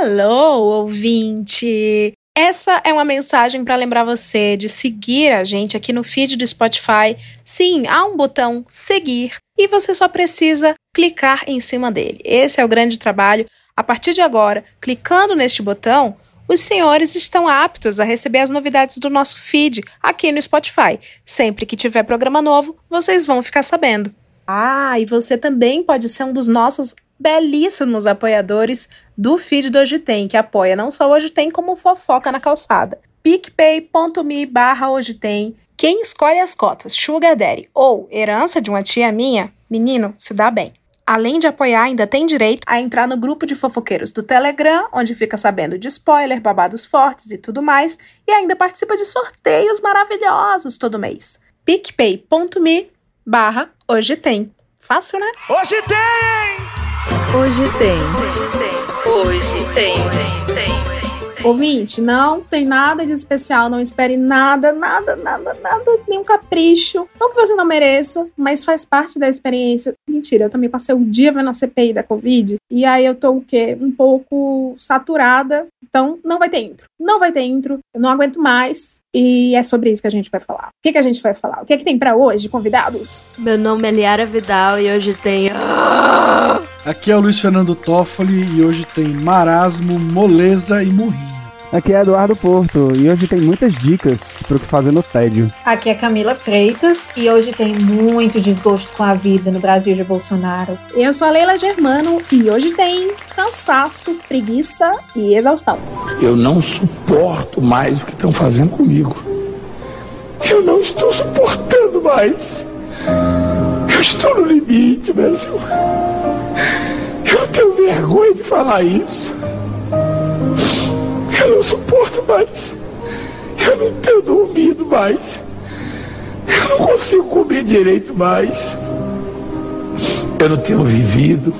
Hello, ouvinte! Essa é uma mensagem para lembrar você de seguir a gente aqui no feed do Spotify. Sim, há um botão seguir e você só precisa clicar em cima dele. Esse é o grande trabalho. A partir de agora, clicando neste botão, os senhores estão aptos a receber as novidades do nosso feed aqui no Spotify. Sempre que tiver programa novo, vocês vão ficar sabendo. Ah, e você também pode ser um dos nossos belíssimos apoiadores do feed do Hoje Tem, que apoia não só Hoje Tem, como Fofoca na Calçada. picpay.me barra Hoje Tem. Quem escolhe as cotas, Sugar Daddy ou herança de uma tia minha, menino, se dá bem. Além de apoiar, ainda tem direito a entrar no grupo de fofoqueiros do Telegram, onde fica sabendo de spoiler, babados fortes e tudo mais, e ainda participa de sorteios maravilhosos todo mês. picpay.me barra Hoje Tem. Fácil, né? Hoje tem! Hoje tem. Hoje tem. Hoje tem. Hoje tem. Ouvinte, não tem nada de especial, não espere nada, nada, nada, nada, nenhum capricho. Não que você não mereça, mas faz parte da experiência. Mentira, eu também passei o dia vendo a CPI da Covid, e aí eu tô o quê? Um pouco saturada, então não vai ter intro. Não vai ter intro, eu não aguento mais, e é sobre isso que a gente vai falar. O que, que a gente vai falar? O que é que tem para hoje, convidados? Meu nome é Liara Vidal e hoje tem. Aqui é o Luiz Fernando Toffoli e hoje tem marasmo, moleza e murrinho. Aqui é Eduardo Porto e hoje tem muitas dicas para o que fazer no tédio. Aqui é Camila Freitas e hoje tem muito desgosto com a vida no Brasil de Bolsonaro. Eu sou a Leila Germano e hoje tem cansaço, preguiça e exaustão. Eu não suporto mais o que estão fazendo comigo. Eu não estou suportando mais. Eu estou no limite, Brasil. Eu tenho vergonha de falar isso. Eu não suporto mais. Eu não tenho dormido mais. Eu não consigo comer direito mais. Eu não tenho vivido.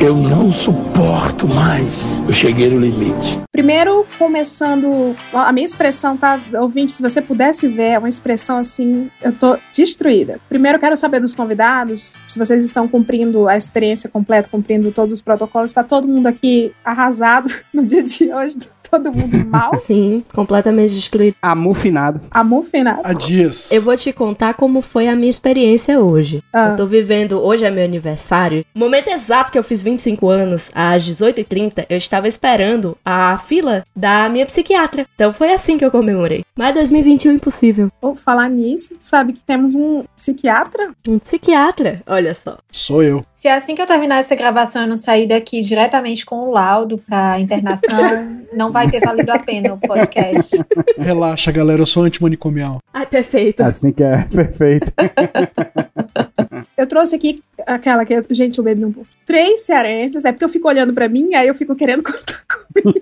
Eu não suporto mais. Eu cheguei no limite. Primeiro, começando. A minha expressão, tá? Ouvinte, se você pudesse ver, é uma expressão assim. Eu tô destruída. Primeiro, quero saber dos convidados se vocês estão cumprindo a experiência completa, cumprindo todos os protocolos. Tá todo mundo aqui arrasado no dia de hoje todo mundo mal. Sim, completamente destruído. Amufinado. Amufinado. Há dias. Eu vou te contar como foi a minha experiência hoje. Ah. Eu tô vivendo, hoje é meu aniversário. No momento exato que eu fiz 25 anos, às 18h30, eu estava esperando a fila da minha psiquiatra. Então foi assim que eu comemorei. Mas 2021 impossível. Vou falar nisso, sabe que temos um psiquiatra? Um psiquiatra, olha só. Sou eu. Se é assim que eu terminar essa gravação eu não sair daqui diretamente com o laudo pra internação, não vai ter valido a pena o podcast. Relaxa, galera, eu sou antimanicomial. Ai, perfeito. Assim que é perfeito. Eu trouxe aqui aquela que, gente, eu bebi um pouco. Três cearenses, é porque eu fico olhando pra mim, aí eu fico querendo contar comigo.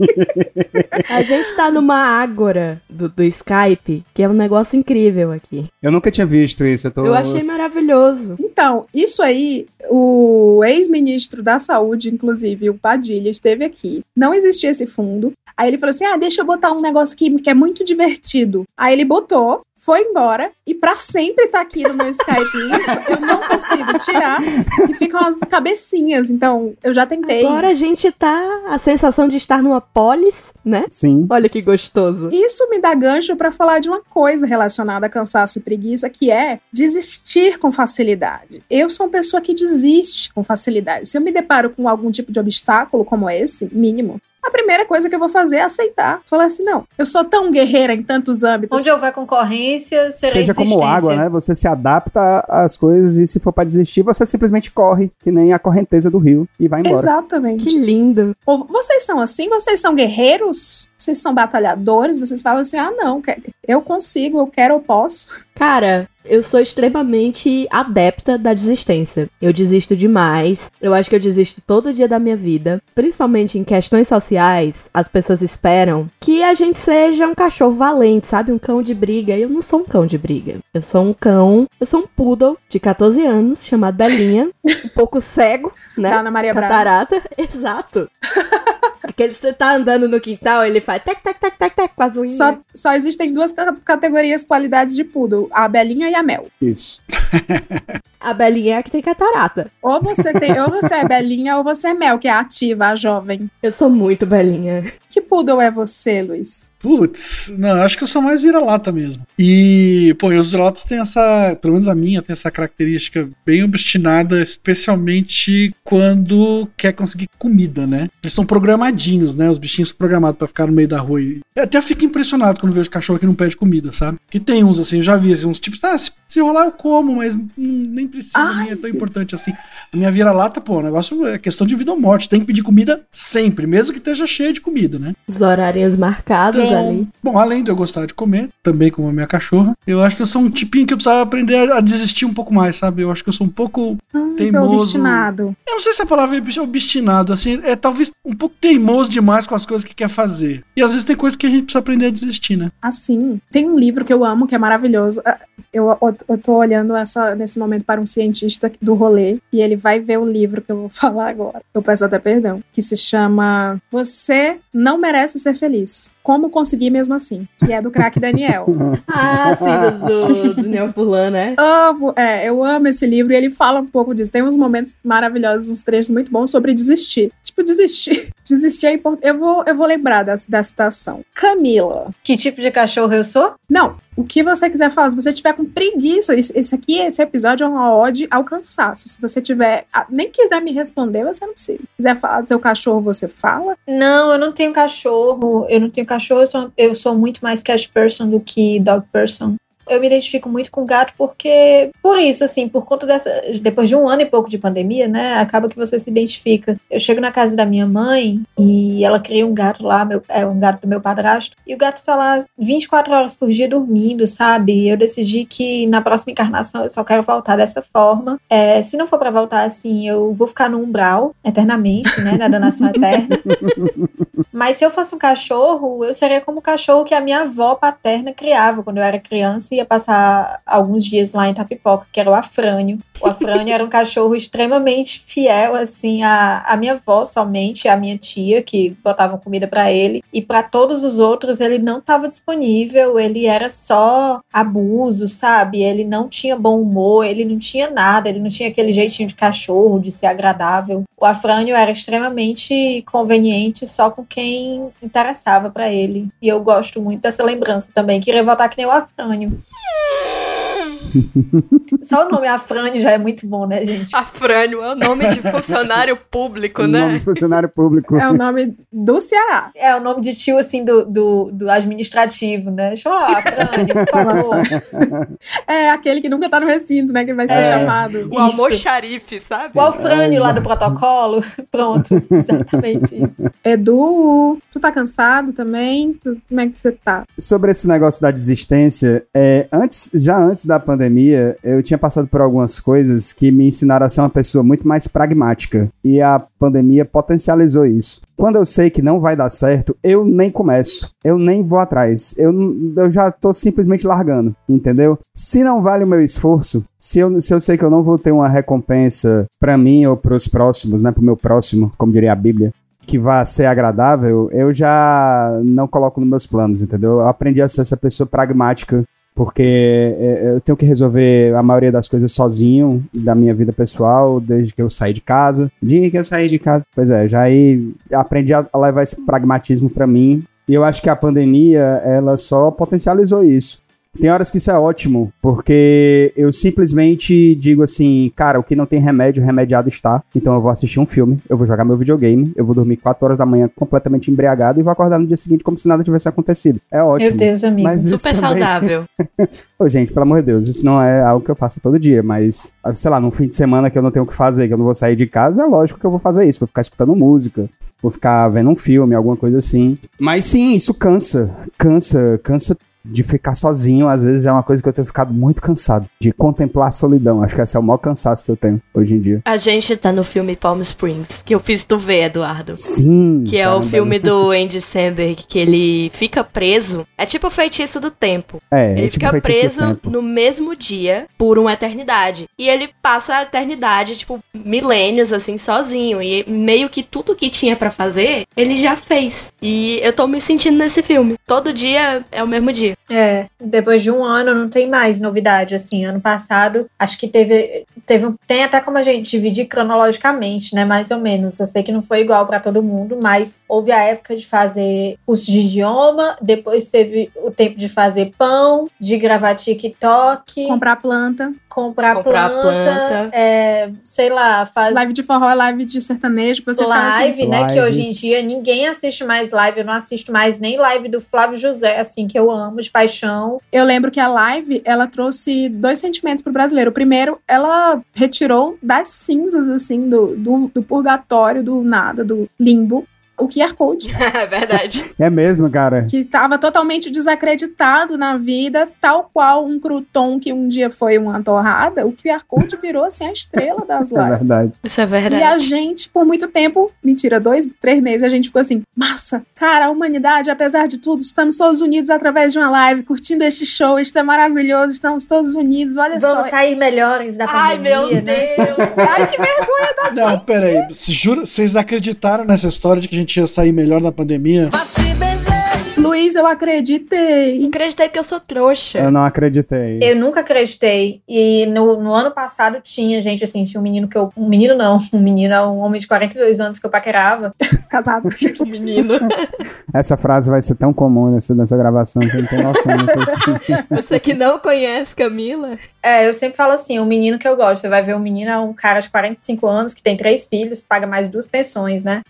A gente tá numa ágora do, do Skype, que é um negócio incrível aqui. Eu nunca tinha visto isso. Eu, tô... Eu achei maravilhoso. Então, isso aí, o ex-ministro da Saúde, inclusive, o Padilha, esteve aqui. Não existia esse fundo. Aí ele falou assim: ah, deixa eu botar um negócio aqui que é muito divertido. Aí ele botou, foi embora e pra sempre tá aqui no meu Skype isso. Eu não consigo tirar e ficam as cabecinhas. Então, eu já tentei. Agora a gente tá. A sensação de estar numa polis, né? Sim. Olha que gostoso. Isso me dá gancho pra falar de uma coisa relacionada a cansaço e preguiça, que é desistir com facilidade. Eu sou uma pessoa que desiste com facilidade. Se eu me deparo com algum tipo de obstáculo como esse, mínimo, a primeira coisa que eu vou fazer é aceitar. Falar assim, não, eu sou tão guerreira em tantos âmbitos. Onde houver concorrência, será Seja como água, né? Você se adapta às coisas e se for pra desistir, você simplesmente corre, que nem a correnteza do rio, e vai embora. Exatamente. Que lindo. Vocês são assim? Vocês são guerreiros? Vocês são batalhadores? Vocês falam assim, ah, não, eu consigo, eu quero, eu posso. Cara, eu sou extremamente adepta da desistência. Eu desisto demais. Eu acho que eu desisto todo dia da minha vida. Principalmente em questões sociais, as pessoas esperam que a gente seja um cachorro valente, sabe? Um cão de briga. E eu não sou um cão de briga. Eu sou um cão, eu sou um poodle de 14 anos, chamado Belinha. um pouco cego, né? Da Ana Maria. Catarata. Exato. Aquele que você tá andando no quintal, ele faz tec, tec, tec, tec, tec, com as unhas. Só, só existem duas ca- categorias qualidades de poodle, a belinha e a mel. Isso. A Belinha é a que tem catarata. Ou você tem, ou você é Belinha ou você é Mel, que é a ativa, a jovem. Eu sou muito Belinha. Que poodle é você, Luiz? Putz, não, acho que eu sou mais vira-lata mesmo. E, pô, e os vira-latas têm essa, pelo menos a minha, tem essa característica bem obstinada, especialmente quando quer conseguir comida, né? Eles são programadinhos, né? Os bichinhos são programados pra ficar no meio da rua. E eu até fico impressionado quando vejo cachorro que não pede comida, sabe? Que tem uns assim, eu já vi assim, uns tipos, ah, se, se rolar eu como, mas hum, nem precisa, Ai. nem é tão importante assim. A minha vira-lata, pô, o negócio é questão de vida ou morte. Tem que pedir comida sempre, mesmo que esteja cheio de comida, né? Os horários marcados ali. Então, bom, além de eu gostar de comer, também como a minha cachorra, eu acho que eu sou um tipinho que eu precisava aprender a, a desistir um pouco mais, sabe? Eu acho que eu sou um pouco tô teimoso. obstinado. Eu não sei se a palavra é obstinado, assim, é talvez um pouco teimoso demais com as coisas que quer fazer. E às vezes tem coisas que a gente precisa aprender a desistir, né? Assim, tem um livro que eu amo, que é maravilhoso. Ah, Eu, eu, eu tô olhando essa, nesse momento para um cientista do rolê, e ele vai ver o livro que eu vou falar agora. Eu peço até perdão. Que se chama Você Não Merece Ser Feliz. Como Conseguir Mesmo Assim. Que é do craque Daniel. Ah, sim, do, do, do Neo Furlan, né? amo, é, eu amo esse livro e ele fala um pouco disso. Tem uns momentos maravilhosos, uns trechos muito bons sobre desistir. Tipo, desistir. Desistir é importante. Eu vou, eu vou lembrar da, da citação. Camila. Que tipo de cachorro eu sou? Não, o que você quiser falar, se você tiver com preguiça, esse, aqui, esse episódio é uma ode ao cansaço. Se você tiver, ah, nem quiser me responder, você não precisa. Se quiser falar do seu cachorro, você fala. Não, eu não tenho cachorro. Eu não tenho cachorro, eu sou, eu sou muito mais cat person do que dog person. Eu me identifico muito com gato porque, por isso, assim, por conta dessa. Depois de um ano e pouco de pandemia, né? Acaba que você se identifica. Eu chego na casa da minha mãe e ela cria um gato lá, meu, é um gato do meu padrasto, e o gato tá lá 24 horas por dia dormindo, sabe? Eu decidi que na próxima encarnação eu só quero voltar dessa forma. É, se não for pra voltar assim, eu vou ficar no umbral eternamente, né? Na danação eterna. Mas se eu fosse um cachorro, eu seria como o cachorro que a minha avó paterna criava quando eu era criança e ia passar alguns dias lá em Tapipoca, que era o Afrânio. O Afrânio era um cachorro extremamente fiel, assim, à, à minha avó somente, à minha tia, que botavam comida pra ele. E pra todos os outros, ele não estava disponível, ele era só abuso, sabe? Ele não tinha bom humor, ele não tinha nada, ele não tinha aquele jeitinho de cachorro, de ser agradável. O Afrânio era extremamente conveniente só com quem interessava pra ele. E eu gosto muito dessa lembrança também. Queria voltar que nem o Afrânio. Yeah. Só o nome Afrânio já é muito bom, né, gente? Afrânio é o nome de funcionário público, O nome né? de funcionário público. É o nome do Ceará. É o nome de tio, assim, do, do, do administrativo, né? Deixa eu falar, Afrânio, por favor. É aquele que nunca tá no recinto, né? Que vai ser É. chamado. O almoxarife, sabe? O Alfrânio lá do exato. protocolo. Pronto, exatamente isso. Edu, tu tá cansado também? Tu- como é que você tá? Sobre esse negócio da desistência, é, antes, já antes da pandemia, eu tinha passado por algumas coisas que me ensinaram a ser uma pessoa muito mais pragmática. E a pandemia potencializou isso. Quando eu sei que não vai dar certo, eu nem começo. Eu nem vou atrás. Eu, eu já tô simplesmente largando, entendeu? Se não vale o meu esforço, se eu, se eu sei que eu não vou ter uma recompensa pra mim ou pros próximos, né? Pro meu próximo, como diria a Bíblia, que vá ser agradável, eu já não coloco nos meus planos, entendeu? Eu aprendi a ser essa pessoa pragmática, porque é, eu tenho que resolver a maioria das coisas sozinho, da minha vida pessoal, desde que eu saí de casa. Dia que eu saí de casa. Pois é, já aí aprendi a levar esse pragmatismo pra mim. E eu acho que a pandemia, ela só potencializou isso. Tem horas que isso é ótimo, porque eu simplesmente digo assim, cara, o que não tem remédio, remediado está. Então eu vou assistir um filme, eu vou jogar meu videogame, eu vou dormir 4 horas da manhã completamente embriagado e vou acordar no dia seguinte como se nada tivesse acontecido. É ótimo. Meu Deus, amigo. Mas Super também- saudável. Ô, gente, pelo amor de Deus, isso não é algo que eu faço todo dia, mas, sei lá, num fim de semana que eu não tenho o que fazer, que eu não vou sair de casa, é lógico que eu vou fazer isso. Vou ficar escutando música, vou ficar vendo um filme, alguma coisa assim. Mas sim, isso cansa. Cansa, cansa de ficar sozinho. Às vezes é uma coisa que eu tenho ficado muito cansado. De contemplar a solidão. Acho que esse é o maior cansaço que eu tenho hoje em dia. A gente tá no filme Palm Springs, que eu fiz tu ver, Eduardo. Sim. Que é o filme do Andy Samberg, que ele fica preso. É tipo o feitiço do tempo. É, Ele é tipo fica preso no mesmo dia por uma eternidade. E ele passa a eternidade, tipo, milênios, assim, sozinho. E meio que tudo que tinha pra fazer, ele já fez. E eu tô me sentindo nesse filme. Todo dia é o mesmo dia. É, depois de um ano não tem mais novidade, assim, ano passado acho que teve, teve um, tem até como a gente dividir cronologicamente, né, mais ou menos, eu sei que não foi igual para todo mundo, mas houve a época de fazer curso de idioma, depois teve o tempo de fazer pão, de gravar TikTok, Comprar planta. comprar, Comprar planta, planta. É, sei lá, fazer Live de forró é live de sertanejo. que Você assim, live, né? Que hoje em Lives. dia ninguém assiste mais live. Eu não assisto mais nem live do Flávio José, assim, que eu amo de paixão. Eu lembro que a live, ela trouxe dois sentimentos pro brasileiro. O primeiro, ela retirou das cinzas, assim, do, do, do purgatório, do nada, do limbo, o QR Code, É verdade. É mesmo, cara. que estava totalmente desacreditado na vida, tal qual um crouton que um dia foi uma torrada, o QR Code virou, assim, a estrela das É lives. verdade. Isso é E verdade. a gente, por muito tempo, mentira, dois, três meses, a gente ficou assim, massa, cara, a humanidade, apesar de tudo, estamos todos unidos através de uma live, curtindo este show, isto é maravilhoso, estamos todos unidos, olha Vamos só. sair melhores da pandemia, Ai, meu né? Deus. Ai, que vergonha da Não, peraí. Se jura, vocês acreditaram nessa história de que a gente ia sair melhor da pandemia? Luiz, eu acreditei. Acreditei porque eu sou trouxa. Eu não acreditei. Eu nunca acreditei. E no, no ano passado tinha, gente, assim, tinha um menino que eu. Um menino não, um menino, um homem de 42 anos que eu paquerava. Casado. Menino. Essa frase vai ser tão comum nessa, nessa gravação que eu não tenho noção. Assim. Você que não conhece Camila. É, eu sempre falo assim, o menino que eu gosto. Você vai ver um menino, é um cara de 45 anos que tem três filhos, paga mais duas pensões, né?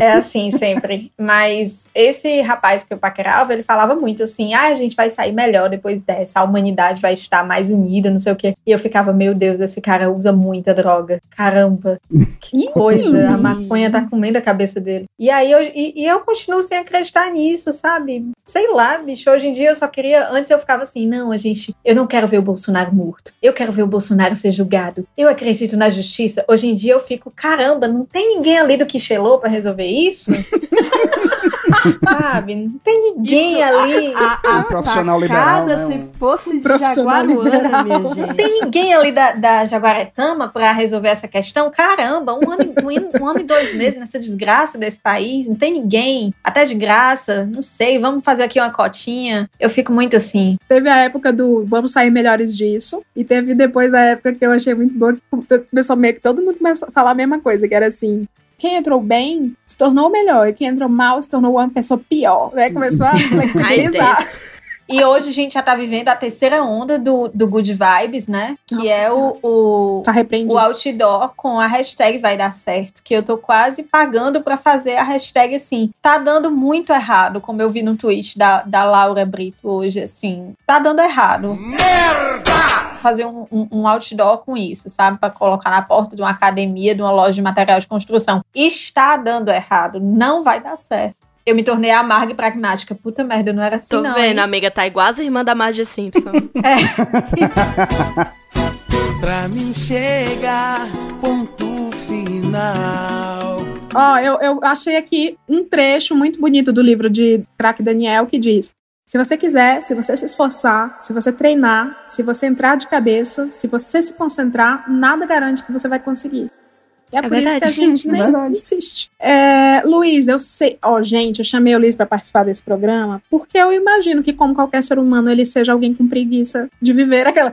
é assim sempre. Mas esse rapaz que eu paquerava, ele falava muito assim: ah, a gente vai sair melhor depois dessa, a humanidade vai estar mais unida, não sei o quê. E eu ficava, meu Deus, esse cara usa muita droga. Caramba, que coisa. A maconha tá comendo a cabeça dele. E aí eu, e, e eu continuo sem acreditar nisso, sabe? Sei lá, bicho. Hoje em dia eu só queria. Antes eu ficava assim, não, a gente. Eu não quero ver o Bolsonaro morto. Eu quero ver o Bolsonaro ser julgado. Eu acredito na justiça. Hoje em dia eu fico, caramba, não tem ninguém ali do Quixelô pra resolver isso? Sabe? Não tem ninguém Isso, ali. A, a, a profissional liberal, né? se fosse de Profissional Jaguaruana, liberal. minha Não gente. tem ninguém ali da, da Jaguaretama pra resolver essa questão? Caramba, um ano, e- um, um ano e dois meses nessa desgraça desse país, não tem ninguém, até de graça, não sei, vamos fazer aqui uma cotinha. Eu fico muito assim. Teve a época do vamos sair melhores disso. E teve depois a época que eu achei muito boa, que começou meio que todo mundo começou a falar a mesma coisa, que era assim. Quem entrou bem se tornou melhor, e quem entrou mal se tornou uma pessoa pior. Né? Começou a flexibilizar. E hoje a gente já tá vivendo a terceira onda do, do Good Vibes, né? Que Nossa é o, o, Tá o outdoor com a hashtag vai dar certo, que eu tô quase pagando pra fazer a hashtag assim. Tá dando muito errado, como eu vi no tweet da, da Laura Brito hoje, assim. Tá dando errado. Merda! Fazer um, um, um outdoor com isso, sabe? Pra colocar na porta de uma academia, de uma loja de material de construção. Está dando errado, não vai dar certo. Eu me tornei amarga e pragmática. Puta merda, eu não era assim, Tô não. vendo, hein? amiga, tá igual as irmãs da Marge Simpson. Pra mim chega, ponto final. Ó, eu, eu achei aqui um trecho muito bonito do livro de Crack Daniel que diz: Se você quiser, se você se esforçar, se você treinar, se você entrar de cabeça, se você se concentrar, nada garante que você vai conseguir. E é, por isso que a verdade. gente É nem verdade. insiste. É, Luiz, eu sei. Ó, gente, eu chamei o Luiz para participar desse programa porque eu imagino que, como qualquer ser humano, ele seja alguém com preguiça de viver aquela.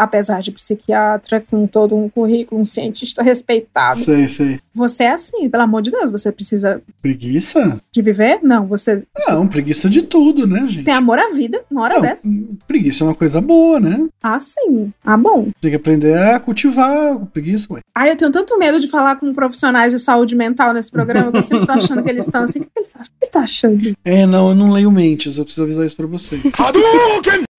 Apesar de psiquiatra, com todo um currículo, um cientista respeitado. Sei, sei. Você é assim, pelo amor de Deus, você precisa Preguiça? de viver? Não, você, Não, preguiça de tudo, né, você gente? tem amor à vida, uma hora Não, dessa. preguiça é uma coisa boa, né? Ah, sim. Ah, bom. Tem que aprender a cultivar a preguiça, ué. Ai, eu tenho tanto medo de falar com profissionais de saúde mental nesse programa que eu sempre tô achando que eles estão assim. O que eles acham? O que tá achando? É, não, eu não leio mentes, eu preciso avisar isso pra vocês.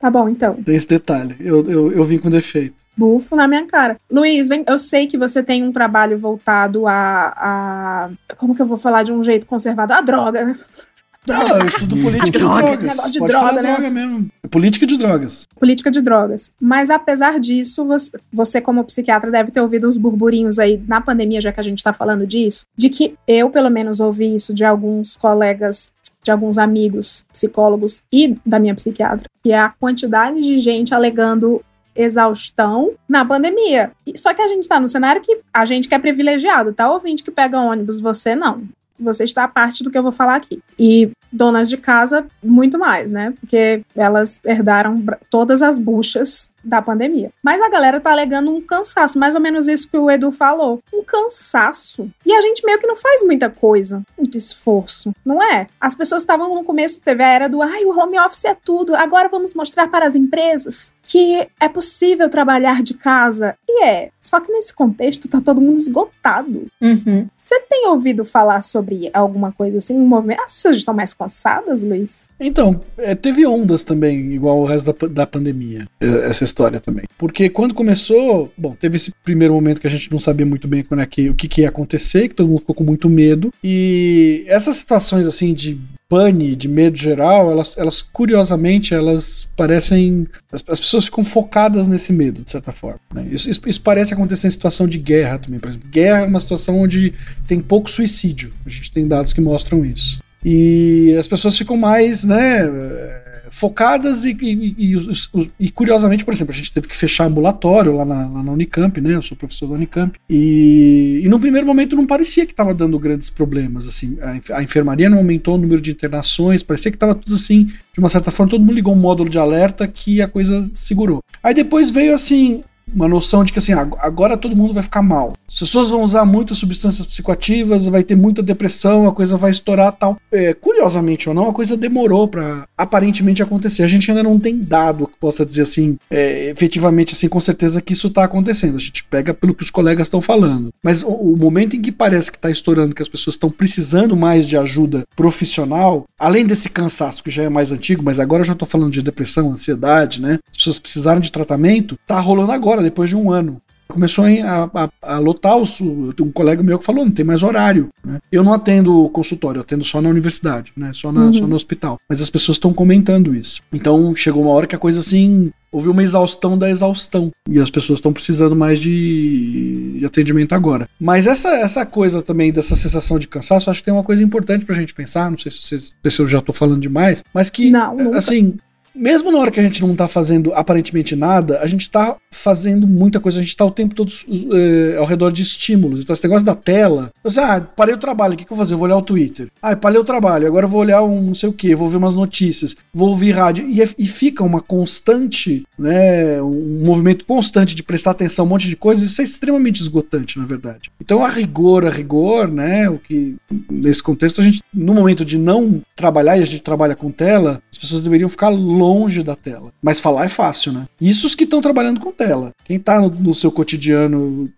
Tá bom, então. Tem esse detalhe. Eu, eu, eu vim com defeito. Bufo na minha cara. Luiz, vem, eu sei que você tem um trabalho voltado a, a. Como que eu vou falar de um jeito conservador? A droga, né? Ah, eu estudo política de Droga. drogas. Negócio de Pode droga, falar né? droga mesmo. Política de drogas. política de drogas. Mas apesar disso, você, você, como psiquiatra, deve ter ouvido uns burburinhos aí na pandemia, já que a gente tá falando disso, de que eu, pelo menos, ouvi isso de alguns colegas, de alguns amigos psicólogos e da minha psiquiatra, que é a quantidade de gente alegando exaustão na pandemia. Só que a gente tá num cenário que a gente que é privilegiado, tá? Ouvinte que pega ônibus, você não. Você está a parte do que eu vou falar aqui. E donas de casa muito mais, né? Porque elas herdaram todas as buchas da pandemia. Mas a galera tá alegando um cansaço, mais ou menos isso que o Edu falou. Um cansaço. E a gente meio que não faz muita coisa, muito esforço, não é? As pessoas estavam no começo, teve a era do ai, o home office é tudo, agora vamos mostrar para as empresas que é possível trabalhar de casa. E é, só que nesse contexto tá todo mundo esgotado. Uhum. Você tem ouvido falar sobre alguma coisa assim, um movimento? As pessoas estão mais cansadas, Luiz? Então, é, teve ondas também, igual o resto da, da pandemia, é, essa história também. Porque quando começou, bom, teve esse primeiro momento que a gente não sabia muito bem quando é que, o que, que ia acontecer, que todo mundo ficou com muito medo. E essas situações assim de pane, de medo geral, elas, elas curiosamente, elas parecem. As, as pessoas ficam focadas nesse medo, de certa forma. né? Isso, isso, isso parece acontecer em situação de guerra também, por exemplo. Guerra é uma situação onde tem pouco suicídio. A gente tem dados que mostram isso. E as pessoas ficam mais, né, focadas e, e- e- e, curiosamente, por exemplo, a gente teve que fechar ambulatório lá na, lá na Unicamp, né? Eu sou professor da Unicamp. E, e no primeiro momento não parecia que estava dando grandes problemas, assim. A, a enfermaria não aumentou o número de internações, parecia que estava tudo assim, de uma certa forma, todo mundo ligou um módulo de alerta que a coisa segurou. Aí depois veio assim, uma noção de que assim, ag- agora todo mundo vai ficar mal. As pessoas vão usar muitas substâncias psicoativas, vai ter muita depressão, a coisa vai estourar tal. É, curiosamente ou não, a coisa demorou para aparentemente acontecer. A gente ainda não tem dado que possa dizer assim, é, efetivamente assim, com certeza que isso tá acontecendo. A gente pega pelo que os colegas estão falando. Mas o, o momento em que parece que tá estourando, que as pessoas estão precisando mais de ajuda profissional, além desse cansaço que já é mais antigo, mas agora eu já tô falando de depressão, ansiedade, né? As pessoas precisaram de tratamento, tá rolando agora, depois de um ano. Começou a, a, a lotar os. Um colega meu que falou: não tem mais horário. né? Eu não atendo consultório, eu atendo só na universidade, né? só, na, Uhum. só no hospital. Mas as pessoas estão comentando isso. Então chegou uma hora que a coisa assim. Houve uma exaustão da exaustão. E as pessoas estão precisando mais de, de atendimento agora. Mas essa, essa coisa também, dessa sensação de cansaço, acho que tem uma coisa importante pra gente pensar. Não sei se, vocês, se eu já tô falando demais, mas que, Não, assim, mesmo na hora que a gente não tá fazendo aparentemente nada, a gente tá fazendo muita coisa, a gente tá o tempo todo eh, ao redor de estímulos. Então, esse negócio da tela, você, ah, parei o trabalho, o que, que eu vou fazer? Eu vou olhar o Twitter. Ah, parei o trabalho, agora eu vou olhar um não sei o que, vou ver umas notícias, vou ouvir rádio. E, é- e fica uma constante, né, um movimento constante de prestar atenção a um monte de coisas, isso é extremamente esgotante, na verdade. Então, a rigor, a rigor, né, o que, nesse contexto, a gente, no momento de não trabalhar, e a gente trabalha com tela, as pessoas deveriam ficar longe da tela. Mas falar é fácil, né? Isso os que estão trabalhando com tela. Quem tá no, no seu cotidiano,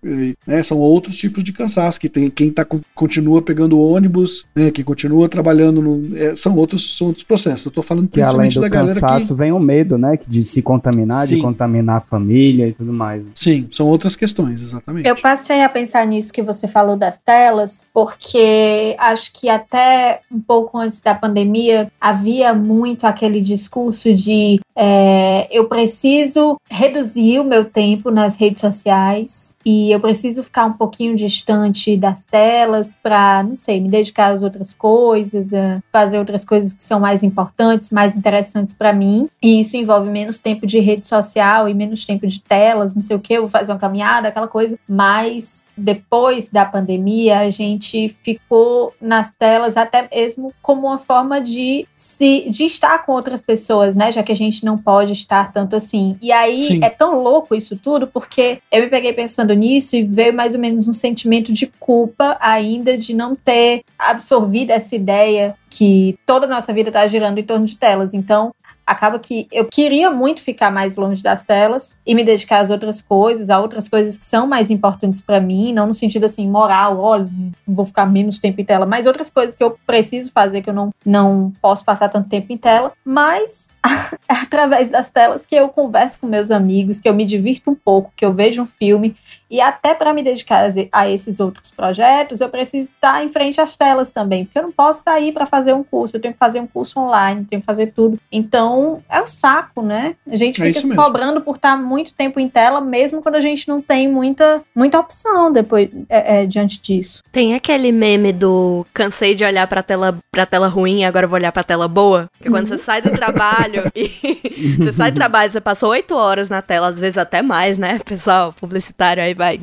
né, são outros tipos de cansaço. Que tem, quem tá, con- continua pegando ônibus, né, quem continua trabalhando, no, eh, são, outros, são outros processos. Eu tô falando Que além principalmente do da galera que... cansaço vem o medo, né? que De se contaminar, Sim. de contaminar a família e tudo mais. Sim, são outras questões, exatamente. Eu passei a pensar nisso que você falou das telas, porque acho que até um pouco antes da pandemia havia muito aquele discurso de é, eu preciso reduzir o meu tempo nas redes sociais e eu preciso ficar um pouquinho distante das telas para, não sei, me dedicar às outras coisas, fazer outras coisas que são mais importantes, mais interessantes para mim. E isso envolve menos tempo de rede social e menos tempo de telas, não sei o que, vou fazer uma caminhada, aquela coisa. Mas depois da pandemia, a gente ficou nas telas até mesmo como uma forma de se de estar com outras pessoas, né? Já que a gente não pode estar tanto assim. E aí Sim. é tão louco isso tudo, porque eu me peguei pensando nisso e veio mais ou menos um sentimento de culpa ainda de não ter absorvido essa ideia que toda a nossa vida está girando em torno de telas. Então, acaba que eu queria muito ficar mais longe das telas e me dedicar às outras coisas, a outras coisas que são mais importantes para mim, não no sentido assim moral, olha, vou ficar menos tempo em tela, mas outras coisas que eu preciso fazer que eu não, não posso passar tanto tempo em tela, mas é através das telas que eu converso com meus amigos, que eu me divirto um pouco, que eu vejo um filme e até para me dedicar a esses outros projetos, eu preciso estar em frente às telas também, porque eu não posso sair para fazer um curso, eu tenho que fazer um curso online, tenho que fazer tudo. Então, é um saco, né? A gente É fica isso se cobrando por estar muito tempo em tela, mesmo quando a gente não tem muita, muita opção depois é, é, diante disso. Tem aquele meme do cansei de olhar pra tela, pra tela ruim, agora vou olhar pra tela boa. Que quando você sai do trabalho e você sai do trabalho, você passou oito horas na tela, às vezes até mais, né, pessoal? Publicitário aí vai.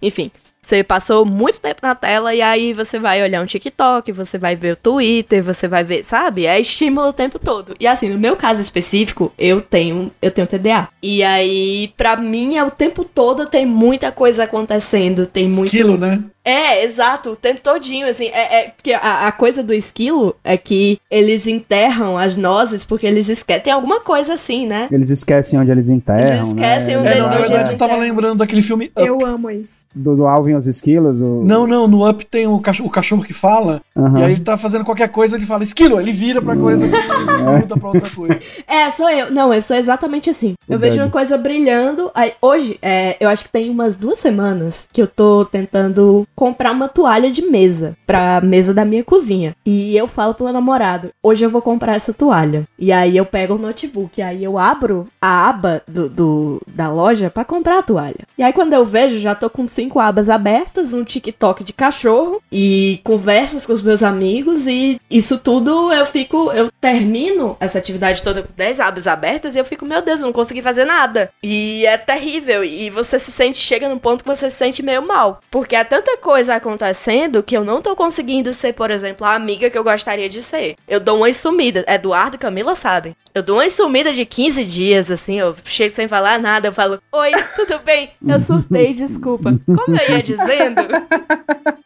Enfim. Você passou muito tempo na tela e aí você vai olhar um TikTok, você vai ver o Twitter, você vai ver, sabe? É estímulo o tempo todo. E assim, no meu caso específico, eu tenho, eu tenho TDA. E aí, pra mim, é o tempo todo tem muita coisa acontecendo, tem muito Esquilo, né? É, exato, o tempo todinho, assim, é, é porque a, a coisa do esquilo é que eles enterram as nozes porque eles esquecem, tem alguma coisa assim, né? Eles esquecem onde eles enterram, Eles esquecem né? onde É, Ele não, na verdade eu tava lembrando daquele filme Up. Eu amo isso. Do, do Alvin e os esquilos? O... Não, não, no Up tem o cachorro, o cachorro que fala, Aham. e aí ele tá fazendo qualquer coisa, ele fala esquilo, ele vira pra coisa, muda pra outra coisa. É, sou eu. Não, eu sou exatamente assim. Eu O vejo uma coisa brilhando. Aí, hoje, é, eu acho que tem umas duas semanas que eu tô tentando comprar uma toalha de mesa pra mesa da minha cozinha. E eu falo pro meu namorado: hoje eu vou comprar essa toalha. E aí eu pego o notebook, aí eu abro a aba do, do- da loja pra comprar a toalha. E aí quando eu vejo, já tô com cinco abas abertas, um TikTok de cachorro e conversas com os meus amigos. E isso tudo eu fico. Eu termino essa atividade toda com 10 abas abertas e eu fico, meu Deus, eu não consegui fazer nada. E é terrível. E você se sente, chega num ponto que você se sente meio mal. Porque há tanta coisa acontecendo que eu não tô conseguindo ser, por exemplo, a amiga que eu gostaria de ser. Eu dou uma sumida. Eduardo e Camila sabem. Eu dou uma sumida de 15 dias, assim, eu chego sem falar nada, eu falo, oi, tudo bem? Eu surtei, desculpa. Como eu ia dizendo?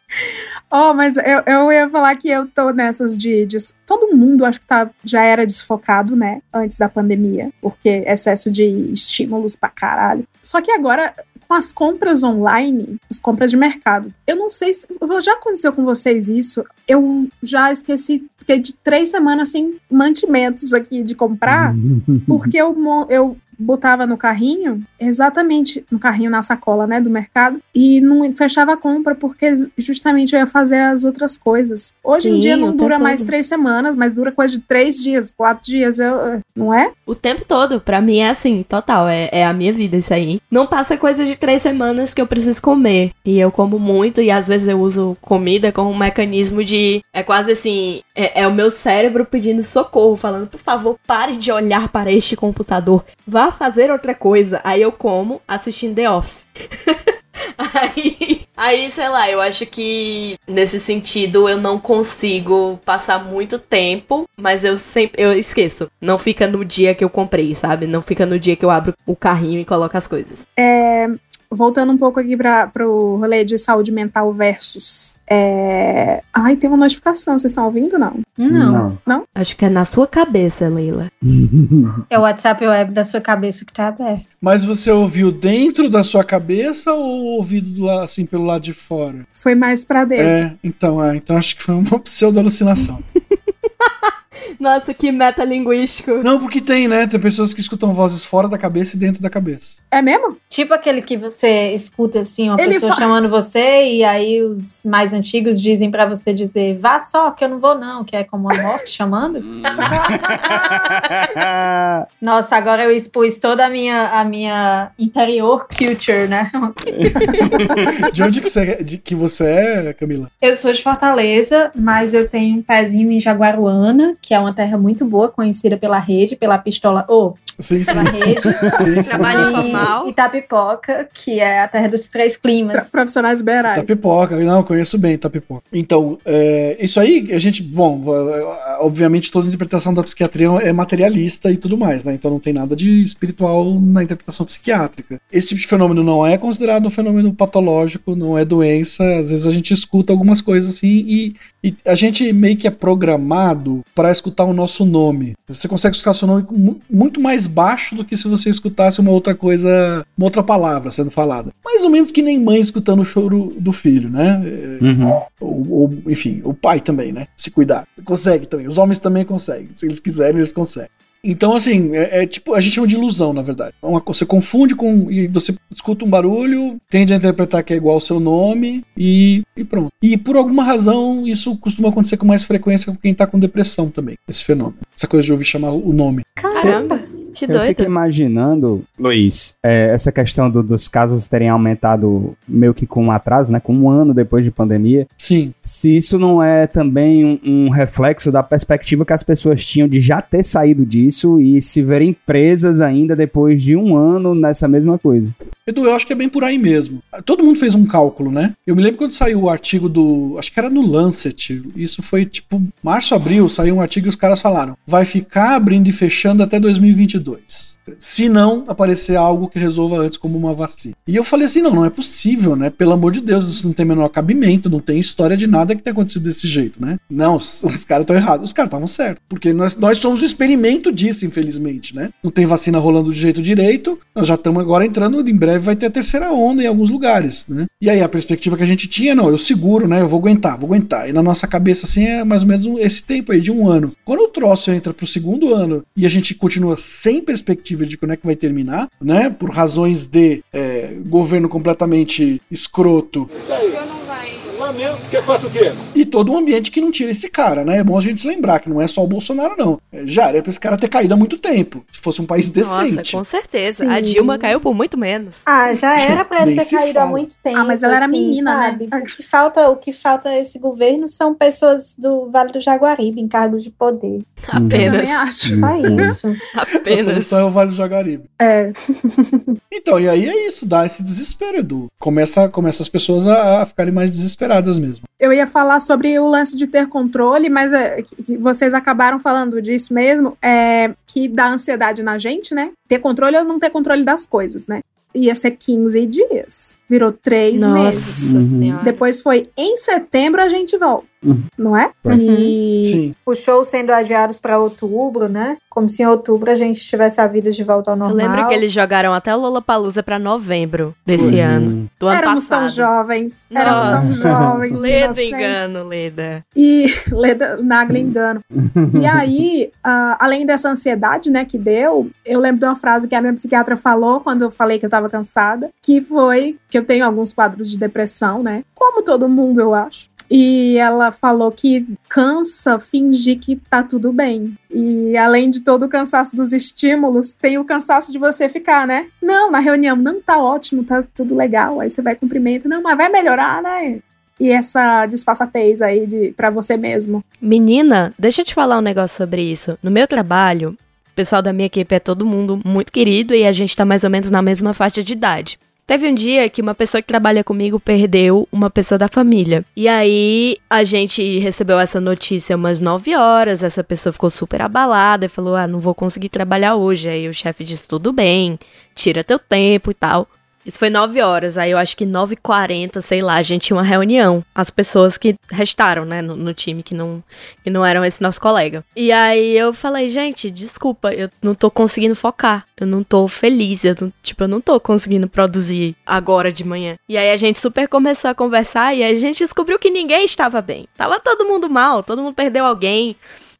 Oh, mas eu, eu ia falar que eu tô nessas de, de- Todo mundo acho que tá, já era desfocado, né? Antes da pandemia. Porque excesso de estímulos pra caralho. Só que agora, com as compras online, as compras de mercado, eu não sei se. Já aconteceu com vocês isso? Eu já esqueci. Fiquei de três semanas sem mantimentos aqui de comprar. Porque eu, eu botava no carrinho, exatamente no carrinho, na sacola, né, do mercado, e não fechava a compra, porque justamente eu ia fazer as outras coisas. Hoje em Sim, dia o não dura mais todo. três semanas, mas dura coisa de três dias, quatro dias, eu, eu- não é? O tempo todo, pra mim é assim, total, é, é a minha vida isso aí. Não passa coisa de três semanas que eu preciso comer. E eu como muito e às vezes eu uso comida como um mecanismo de. É quase assim, é, é o meu cérebro pedindo socorro, falando, por favor, pare de olhar para este computador. Vá fazer outra coisa. Aí eu como assistindo The Office. Aí, aí, sei lá, eu acho que nesse sentido eu não consigo passar muito tempo, mas eu sempre eu esqueço. Não fica no dia que eu comprei, sabe? Não fica no dia que eu abro o carrinho e coloco as coisas. É, voltando um pouco aqui para o rolê de saúde mental versus. É... Ai, tem uma notificação, vocês estão ouvindo não? Não. Acho que é na sua cabeça, Leila. É o WhatsApp web da sua cabeça que tá aberto. Mas você ouviu dentro da sua cabeça ou ouvido do assim pelo lado de fora? Foi mais pra dentro. É, então, é, então acho que foi uma pseudo-alucinação. Nossa, que metalinguístico. Não, porque tem, né? Tem pessoas que escutam vozes fora da cabeça e dentro da cabeça. É mesmo? Tipo aquele que você escuta assim, uma Ele pessoa fa- chamando você e aí os mais antigos dizem pra você dizer, vá só que eu não vou não, que é como a morte chamando. Nossa, agora eu expus toda a minha, a minha interior culture, né? De onde que você, é- de, que você é, Camila? Eu sou de Fortaleza, mas eu tenho um pezinho em Jaguaruana, que é uma terra muito boa, conhecida pela rede, pela pistola, ou Sim, sim. rede. sim, sim. Trabalho E informal. Itapipoca, que é a terra dos três climas. Tra- Profissionais liberais. Tapipoca, não, eu conheço bem Tapipoca. Então, é, isso aí, a gente, bom, obviamente toda interpretação da psiquiatria é materialista e tudo mais, né? Então não tem nada de espiritual na interpretação psiquiátrica. Esse tipo de fenômeno não é considerado um fenômeno patológico, não é doença. Às vezes a gente escuta algumas coisas assim e, e a gente meio que é programado para escutar o nosso nome. Você consegue escutar seu nome mu- muito mais baixo do que se você escutasse uma outra coisa, uma outra palavra sendo falada. Mais ou menos que nem mãe escutando o choro do filho, né? É, Uhum. ou, ou, enfim, o pai também, né? Se cuidar. Consegue também. Os homens também conseguem. Se eles quiserem, eles conseguem. Então, assim, é, é tipo, a gente chama de ilusão, na verdade. É Uma, você confunde com. E você escuta um barulho, tende a interpretar que é igual ao seu nome e, e pronto. E por alguma razão, isso costuma acontecer com mais frequência com quem tá com depressão também, esse fenômeno. Essa coisa de ouvir chamar o nome. Caramba, que Eu fico doido. imaginando, Luiz, é, essa questão do- dos casos terem aumentado meio que com um atraso, né? Com um ano depois de pandemia. Sim. Se isso não é também um, um reflexo da perspectiva que as pessoas tinham de já ter saído disso e se verem presas ainda depois de um ano nessa mesma coisa. Edu, eu acho que é bem por aí mesmo. Todo mundo fez um cálculo, né? Eu me lembro quando saiu o artigo do. Acho que era no Lancet. Isso foi tipo março, abril, saiu um artigo e os caras falaram: vai ficar abrindo e fechando até 2022 se não aparecer algo que resolva antes como uma vacina. E eu falei assim, não, não é possível, né? Pelo amor de Deus, isso não tem menor cabimento, não tem história de nada que tenha acontecido desse jeito, né? Não, os, os caras estão errados. Os caras estavam certos, porque nós, nós somos o experimento disso, infelizmente, né? Não tem vacina rolando de jeito direito, nós já estamos agora entrando, em breve vai ter a terceira onda em alguns lugares, né? E aí a perspectiva que a gente tinha, não, eu seguro, né? Eu vou aguentar, vou aguentar. E na nossa cabeça, assim, é mais ou menos esse tempo aí de um ano. Quando o troço entra pro segundo ano e a gente continua sem perspectiva de quando é que vai terminar, né? Por razões de é, governo completamente escroto. Quer que faça o quê? E todo um ambiente que não tira esse cara, né? É bom a gente se lembrar que não é só o Bolsonaro, não. É, já era pra esse cara ter caído há muito tempo. Se fosse um país decente. Nossa, com certeza. Sim. A Dilma caiu por muito menos. Ah, já era pra ele ter caído há fala. muito tempo. Ah, mas ela era assim, menina, né? sabe? O que falta, o que falta a esse governo são pessoas do Vale do Jaguaribe em cargos de poder. Eu Apenas. também acho. Só Uhum. isso. A Apenas. solução é o Vale do Jaguaribe. É. Então, e aí é isso, dá esse desespero, Edu. Começa, começa as pessoas a, a ficarem mais desesperadas mesmo. Eu ia falar sobre o lance de ter controle, mas é, vocês acabaram falando disso mesmo, é, que dá ansiedade na gente, né? Ter controle ou não ter controle das coisas, né? Ia ser 15 dias. Virou 3 meses. Uhum. Senhora. Depois foi em setembro a gente volta. Uhum. Não é? Uhum. E Sim. Os shows sendo adiados pra outubro, né? Como se em outubro a gente tivesse a vida de volta ao Eu normal. lembro que eles jogaram até o Lollapalooza pra novembro desse Foi. ano. Do ano éramos tão passado. jovens. Éramos tão Nossa. jovens. Leda inocentes. engano, Leda. E Leda Nagla engano. E aí, ah, além dessa ansiedade, né, que deu, eu lembro de uma frase que a minha psiquiatra falou quando eu falei que eu tava cansada, que foi que eu tenho alguns quadros de depressão, né? Como todo mundo, eu acho. E ela falou que cansa fingir que tá tudo bem. E além de todo o cansaço dos estímulos, tem o cansaço de você ficar, né? Não, na reunião, não tá ótimo, tá tudo legal. Aí você vai cumprimento, não, mas vai melhorar, né? E essa disfarçatez aí de para você mesmo. Menina, deixa eu te falar um negócio sobre isso. No meu trabalho, o pessoal da minha equipe é todo mundo muito querido e a gente tá mais ou menos na mesma faixa de idade. Teve um dia que uma pessoa que trabalha comigo perdeu uma pessoa da família. E aí a gente recebeu essa notícia umas 9 horas, essa pessoa ficou super abalada e falou: "Ah, não vou conseguir trabalhar hoje". Aí o chefe disse: "Tudo bem, tira teu tempo e tal". Isso foi 9 horas, aí eu acho que 9h40, sei lá, a gente tinha uma reunião. As pessoas que restaram, né, no, no time, que não, que não eram esse nosso colega. E aí eu falei, gente, desculpa, eu não tô conseguindo focar. Eu não tô feliz, eu não, tipo, eu não tô conseguindo produzir agora de manhã. E aí a gente super começou a conversar e a gente descobriu que ninguém estava bem. Tava todo mundo mal, todo mundo perdeu alguém.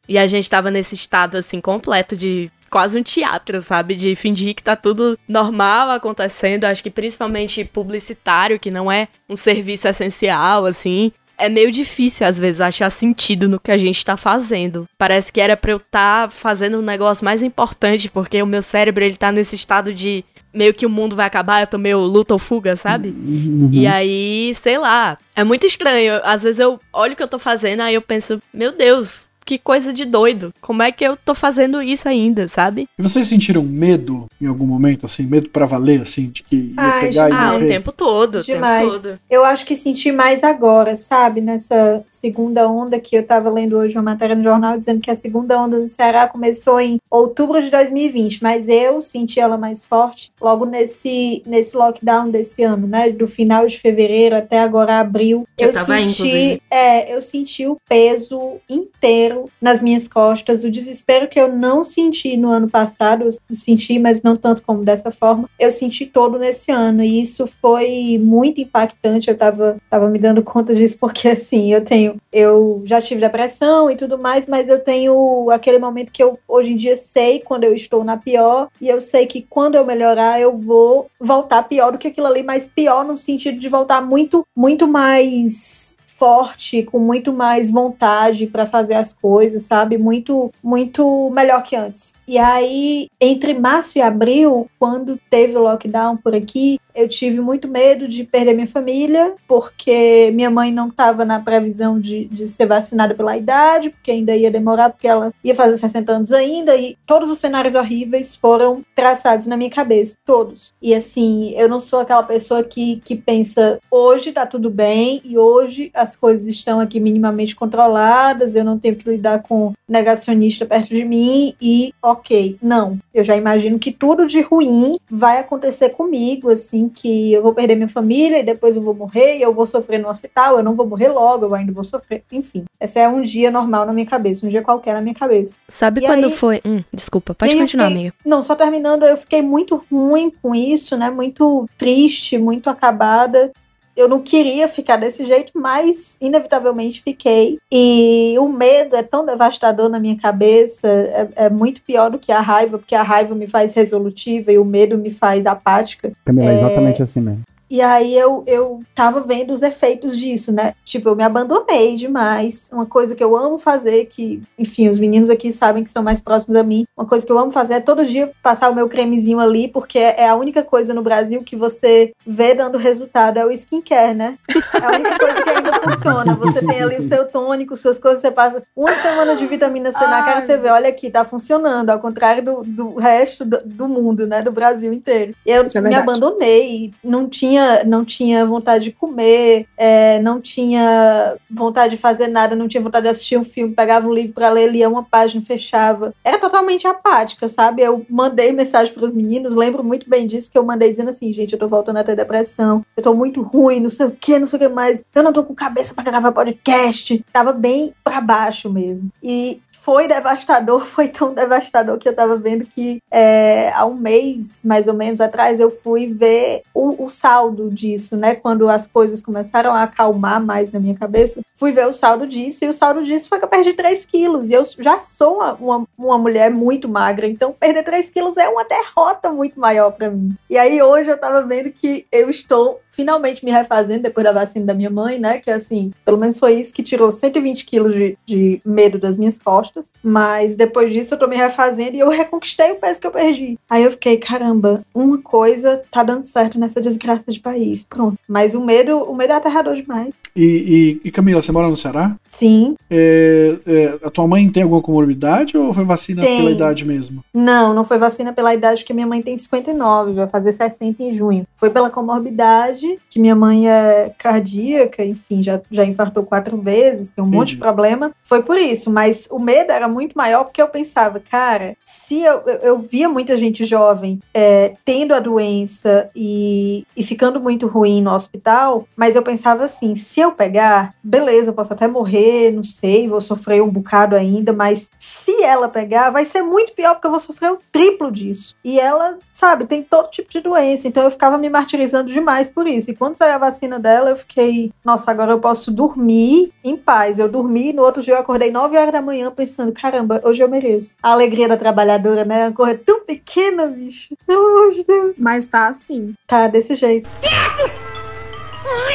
E a gente tava nesse estado, assim, completo de quase um teatro, sabe? De fingir que tá tudo normal acontecendo. Acho que principalmente publicitário, que não é um serviço essencial, assim. É meio difícil, às vezes, achar sentido no que a gente tá fazendo. Parece que era pra eu estar tá fazendo um negócio mais importante, porque o meu cérebro, ele tá nesse estado de meio que o mundo vai acabar, eu tô meio luta ou fuga, sabe? Uhum. E aí, sei lá, é muito estranho. Às vezes eu olho o que eu tô fazendo, aí eu penso, meu Deus, que coisa de doido. Como é que eu tô fazendo isso ainda, sabe? E vocês sentiram medo em algum momento, assim, medo pra valer, assim, de que ia Ai, pegar e Ah, o tempo todo, o tempo Demais. todo. Eu acho que senti mais agora, sabe? Nessa segunda onda que eu tava lendo hoje uma matéria no jornal dizendo que a segunda onda do Ceará começou em outubro de 2020, mas eu senti ela mais forte logo nesse, nesse lockdown desse ano, né? Do final de fevereiro até agora abril. Que eu tava senti, é, eu senti o peso inteiro nas minhas costas, o desespero que eu não senti no ano passado, eu senti, mas não tanto como dessa forma, eu senti todo nesse ano, e isso foi muito impactante, eu tava, tava me dando conta disso, porque assim, eu tenho, eu já tive depressão e tudo mais, mas eu tenho aquele momento que eu hoje em dia sei quando eu estou na pior, e eu sei que quando eu melhorar, eu vou voltar pior do que aquilo ali, mas pior no sentido de voltar muito, muito mais forte, com muito mais vontade para fazer as coisas, sabe? Muito, muito melhor que antes. E aí, entre março e abril, quando teve o lockdown por aqui, eu tive muito medo de perder minha família, porque minha mãe não estava na previsão de, de ser vacinada pela idade, porque ainda ia demorar, porque ela ia fazer 60 anos ainda, e todos os cenários horríveis foram traçados na minha cabeça, todos. E assim, eu não sou aquela pessoa que, que pensa, hoje tá tudo bem, e hoje as coisas estão aqui minimamente controladas, eu não tenho que lidar com negacionista perto de mim, e ok. Não, eu já imagino que tudo de ruim vai acontecer comigo, assim, que eu vou perder minha família, e depois eu vou morrer, e eu vou sofrer no hospital, eu não vou morrer logo, eu ainda vou sofrer, enfim. Esse é um dia normal na minha cabeça, um dia qualquer na minha cabeça. Sabe E quando aí- foi? Hum, desculpa, pode continuar, fiquei- amiga. Não, só terminando, eu fiquei muito ruim com isso, né? Muito triste, muito acabada. Eu não queria ficar desse jeito, mas inevitavelmente fiquei. E o medo é tão devastador na minha cabeça, é, é muito pior do que a raiva, porque a raiva me faz resolutiva e o medo me faz apática. Camila, é É, exatamente assim mesmo. E aí eu, eu tava vendo os efeitos disso, né? Tipo, eu me abandonei demais. Uma coisa que eu amo fazer, que, enfim, os meninos aqui sabem que são mais próximos a mim. Uma coisa que eu amo fazer é todo dia passar o meu cremezinho ali, porque é a única coisa no Brasil que você vê dando resultado, é o skincare, né? É a única coisa que ainda funciona. Você tem ali o seu tônico, suas coisas, você passa uma semana de vitamina C na cara, você vê, olha aqui, tá funcionando, ao contrário do, do resto do, do mundo, né? Do Brasil inteiro. E eu é me abandonei, não tinha, não tinha vontade de comer, é, não tinha vontade de fazer nada, não tinha vontade de assistir um filme, pegava um livro pra ler, lia uma página, fechava. Era totalmente apática, sabe? Eu mandei mensagem pros meninos, lembro muito bem disso, que eu mandei dizendo assim, gente, eu tô voltando a ter depressão, eu tô muito ruim, não sei o que, não sei o que mais, eu não tô com cabeça pra gravar podcast. Tava bem pra baixo mesmo. E foi devastador, foi tão devastador que eu tava vendo que é, há um mês, mais ou menos, atrás, eu fui ver o, o saldo disso, né? Quando as coisas começaram a acalmar mais na minha cabeça, fui ver o saldo disso, e o saldo disso foi que eu perdi 3 quilos. E eu já sou uma, uma, uma mulher muito magra, então perder 3 quilos é uma derrota muito maior pra mim. E aí hoje eu tava vendo que eu estou finalmente me refazendo depois da vacina da minha mãe, né? Que assim, pelo menos foi isso que tirou 120 quilos de, de medo das minhas costas. Mas depois disso eu tô me refazendo e eu reconquistei o peso que eu perdi. Aí eu fiquei, caramba, uma coisa tá dando certo nessa desgraça de país. Pronto. Mas o medo, o medo é aterrador demais. E, e- e, Camila, você mora no Ceará? Sim. É, é, a tua mãe tem alguma comorbidade ou foi vacina Tem. pela idade mesmo? Não, não foi vacina pela idade, porque minha mãe tem 59, vai fazer 60 em junho. Foi pela comorbidade, que minha mãe é cardíaca, enfim, já, já infartou quatro vezes, tem um monte de Entendi. problema. Foi por isso, mas o medo era muito maior, porque eu pensava, cara, se eu, eu, eu via muita gente jovem é, tendo a doença e, e ficando muito ruim no hospital, mas eu pensava assim, se eu pegar, beleza, eu posso até morrer, não sei, vou sofrer um bocado ainda, mas se ela pegar, vai ser muito pior, porque eu vou sofrer o triplo disso. E ela, sabe, tem todo tipo de doença, então eu ficava me martirizando demais por isso. E quando saiu a vacina dela, eu fiquei, nossa, agora eu posso dormir em paz. Eu dormi, no outro dia eu acordei 9 horas da manhã pensando, caramba, hoje eu mereço. A alegria da trabalhadora, né? A cor é tão pequena, bicho. Pelo amor de Deus. Mas tá assim. Tá desse jeito.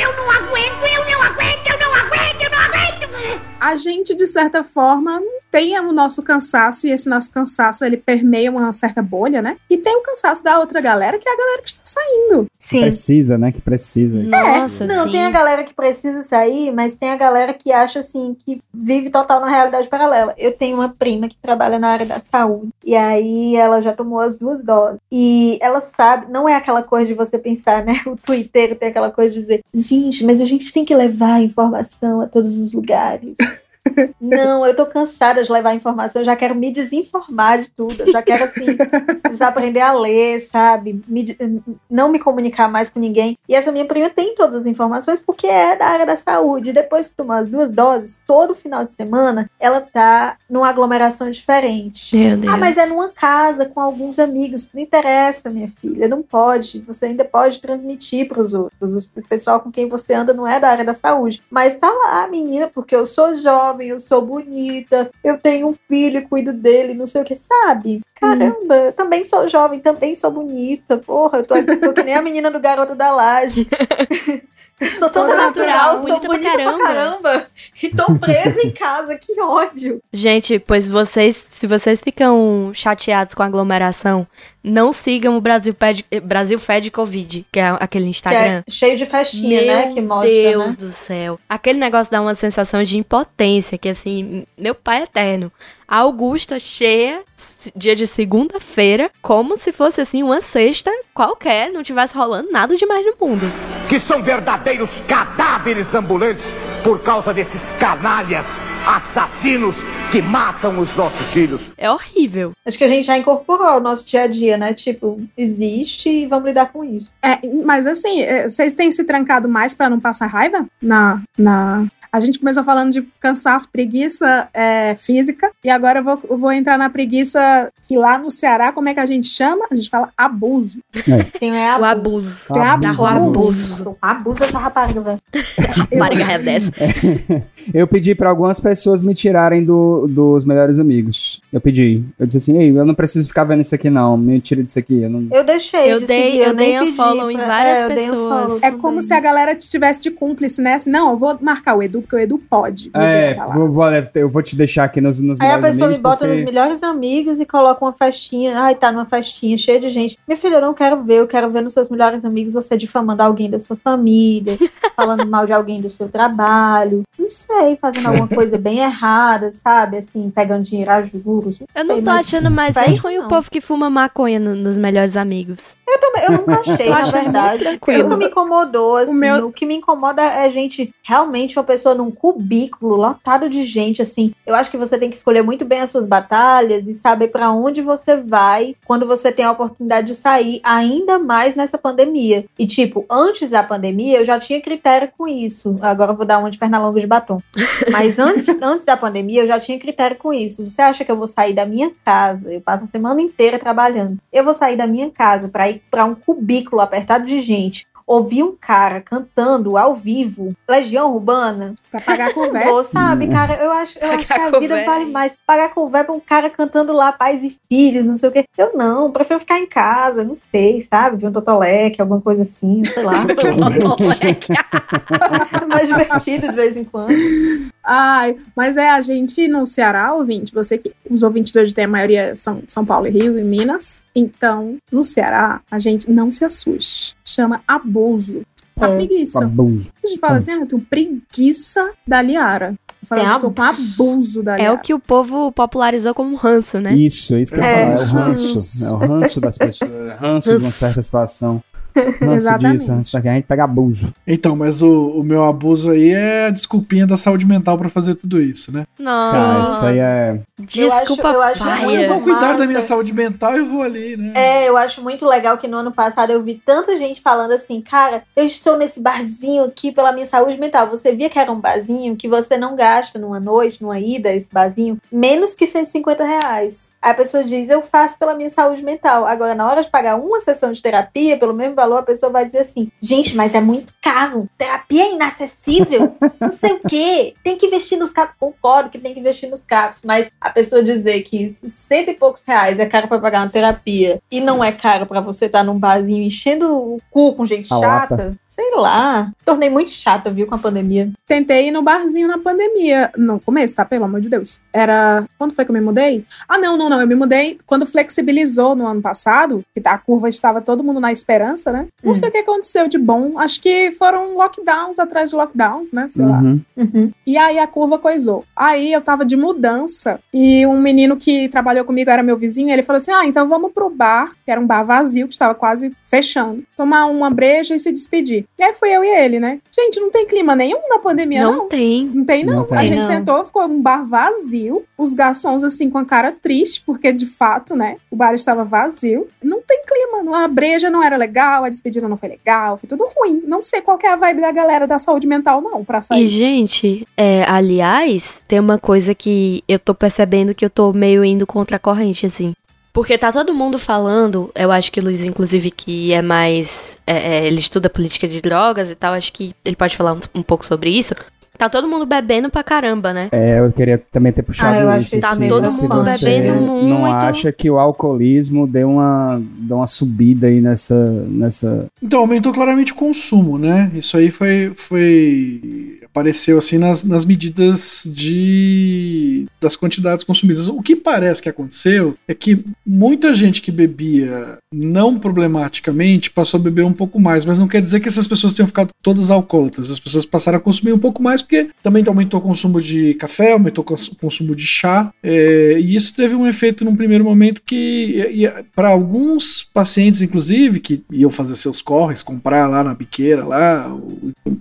Eu não aguento, A gente, de certa forma, tem o nosso cansaço, e esse nosso cansaço ele permeia uma certa bolha, né? E tem o cansaço da outra galera, que é a galera que está saindo. Sim. Precisa, né? Que precisa. Nossa, Não, sim. tem a galera que precisa sair, mas tem a galera que acha assim, que vive total na realidade paralela. Eu tenho uma prima que trabalha na área da saúde, e aí ela já tomou as duas doses. E ela sabe, não é aquela coisa de você pensar, né? O Twitter tem aquela coisa de dizer, gente, mas a gente tem que levar a informação a todos os lugares. Não, eu tô cansada de levar informação, eu já quero me desinformar de tudo, eu já quero, assim, desaprender a ler, sabe? Me não me comunicar mais com ninguém. E essa minha prima tem todas as informações porque é da área da saúde. E depois que tomar as duas doses, todo final de semana, ela tá numa aglomeração diferente. Meu Deus. Ah, mas é numa casa com alguns amigos. Não interessa, minha filha, não pode. Você ainda pode transmitir para os outros. O pessoal com quem você anda não é da área da saúde. Mas tá lá, menina, porque eu sou jovem, eu sou bonita, eu tenho um filho cuido dele, não sei o que, sabe? Caramba, eu também sou jovem, também sou bonita. Porra, eu tô, tô que nem a menina do garoto da laje. Sou toda Toda natural, natural, sou bonita pra pra caramba. E tô presa em casa, que ódio. Gente, pois vocês, se vocês ficam chateados com a aglomeração, não sigam o Brasil Fed, Brasil Fed Covid, que é aquele Que Instagram. é cheio de festinha, Meu né? Que mostra, Deus né? do céu. Aquele negócio dá uma sensação de impotência, que assim, meu pai é eterno. A Augusta cheia, dia de segunda-feira, como se fosse assim uma sexta qualquer, não tivesse rolando nada demais no mundo. que são verdadeiros cadáveres ambulantes por causa desses canalhas assassinos que matam os nossos filhos. É horrível. Acho que a gente já incorporou ao nosso dia a dia, né? Tipo, existe e vamos lidar com isso. É, mas assim, é, vocês têm se trancado mais pra não passar raiva na, na. A gente começou falando de cansaço, preguiça é, física, e agora eu vou, eu vou entrar na preguiça que lá no Ceará, como é que a gente chama? A gente fala abuso. Tem é O abuso. abuso. Tem Abuso. O abuso. abuso. Abuso dessa rapariga, velho. Mariga dessa. Eu pedi pra algumas pessoas me tirarem do, dos melhores amigos. Eu pedi. Eu disse assim, ei, eu não preciso ficar vendo isso aqui não, me tira disso aqui. Eu não... Eu deixei Eu de dei- seguir, eu nem dei um follow em pra- várias é, eu um pessoas. É também. como se a galera tivesse de cúmplice, né? Assim, não, eu vou marcar o Edu, porque o Edu pode. É, vou, vou- eu vou te deixar aqui nos, nos Aí a melhores pessoa me amigos bota porque... nos melhores amigos e coloca uma festinha. Ai, tá numa festinha cheia de gente. Minha filha, eu não quero ver. Eu quero ver nos seus melhores amigos você difamando alguém da sua família, falando mal de alguém do seu trabalho. Não sei, fazendo alguma coisa bem errada, sabe? Assim, pegando dinheiro a juros. Eu não tô achando mais nem ruim o povo que fuma maconha no- nos melhores amigos. Eu nunca achei, Eu na acho muito verdade. tranquilo. Nunca me incomodou, assim. O, meu- que me incomoda é, gente, realmente uma pessoa num cubículo lotado de gente, assim. Eu acho que você tem que escolher muito bem as suas batalhas e saber pra onde você vai quando você tem a oportunidade de sair, ainda mais nessa pandemia. E, tipo, antes da pandemia, eu já tinha critério com isso. Agora eu vou dar uma de perna longa de batom. Mas antes, antes da pandemia, eu já tinha critério com isso. Você acha que eu vou sair da minha casa? Eu passo a semana inteira trabalhando. Eu vou sair da minha casa pra ir pra um cubículo apertado de gente. Ouvir um cara cantando ao vivo, Legião Urbana, Pra pagar com. Vou, sabe, cara, eu acho, eu acho que a vida véio. vale mais. Pagar com véio pra um cara cantando lá pais e filhos, não sei o quê. Eu não, prefiro ficar em casa, não sei, sabe? Ver um Totoleque, alguma coisa assim, sei lá. mais divertido de vez em quando. Ai, mas é a gente no Ceará, ouvinte, você que os ouvintes de hoje tem a maioria são São Paulo e Rio e Minas. Então, no Ceará, a gente não se assuste. Chama abuso. A É. preguiça. Abuso. A gente fala assim, ah, eu tenho preguiça da Liara. Eu falo, Tem eu estou com abuso da É Liara. o que o povo popularizou como ranço, né? Isso, é isso que eu ia É. falar. É o ranço. É o ranço das pessoas. É ranço de uma certa situação. Exatamente. disso, ranço daquilo. A gente pega abuso. Então, mas o, o meu abuso aí é a desculpinha da saúde mental pra fazer tudo isso, né? Nossa. Cara, isso aí é. Desculpa, Eu acho- eu acho Eu vou cuidar massa. da minha saúde mental e eu vou ali, né? É, eu acho muito legal que no ano passado eu vi tanta gente falando assim, cara, eu estou nesse barzinho aqui pela minha saúde mental. Você via que era um barzinho que você não gasta numa noite, numa ida, esse barzinho, menos que 150 reais. Aí a pessoa diz, eu faço pela minha saúde mental. Agora, na hora de pagar uma sessão de terapia, pelo mesmo valor, a pessoa vai dizer assim, gente, mas é muito caro. Terapia é inacessível. não sei o quê. Tem que investir nos capos. Concordo que tem que investir nos capos, mas a pessoa dizer que cento e poucos reais é caro pra pagar uma terapia e não é caro pra você estar num barzinho enchendo o cu com gente A chata, lata. sei lá. Tornei muito chata, viu, com a pandemia. Tentei ir no barzinho na pandemia. No começo, tá? Pelo amor de Deus. Era. Quando foi que eu me mudei? Ah, não, não, não. Eu me mudei quando flexibilizou no ano passado, que a curva estava todo mundo na esperança, né? Não Hum. sei o que aconteceu de bom. Acho que foram lockdowns atrás de lockdowns, né? Sei lá. Uhum. Uhum. E aí a curva coisou. Aí eu tava de mudança e um menino que trabalhou comigo era meu vizinho. Ele falou assim: Ah, então vamos pro bar, que era um bar vazio, que estava quase fechando, tomar uma breja e se despedir. E aí fui eu e ele, né? Gente, não tem clima nenhum na pandemia, não. Não tem. Não tem, não. Não tem. A gente Não. sentou, ficou um bar vazio, os garçons, assim, com a cara triste, porque de fato, né, o bar estava vazio. Não tem clima, a breja não era legal, a despedida não foi legal, foi tudo ruim. Não sei qual é a vibe da galera da saúde mental, não, pra E, sair. gente, é, aliás, tem uma coisa que eu tô percebendo que eu tô meio indo contra a corrente, assim. Porque tá todo mundo falando, eu acho que o Luiz, inclusive, que é mais. é, é, ele estuda política de drogas e tal, acho que ele pode falar um, um pouco sobre isso. Tá todo mundo bebendo pra caramba, né? É, eu queria também ter puxado Ah, eu acho isso. que tá se, todo se mundo você bebendo não muito. acha que o alcoolismo deu uma, deu uma subida aí nessa, nessa... Então, aumentou claramente o consumo, né? Isso aí foi. foi apareceu assim nas, nas medidas de das quantidades consumidas. O que parece que aconteceu é que muita gente que bebia não problematicamente passou a beber um pouco mais, mas não quer dizer que essas pessoas tenham ficado todas alcoólatras. As pessoas passaram a consumir um pouco mais porque também aumentou o consumo de café, aumentou o cons- o consumo de chá, é, e isso teve um efeito num primeiro momento que, para alguns pacientes, inclusive, que iam fazer seus corres, comprar lá na biqueira, lá,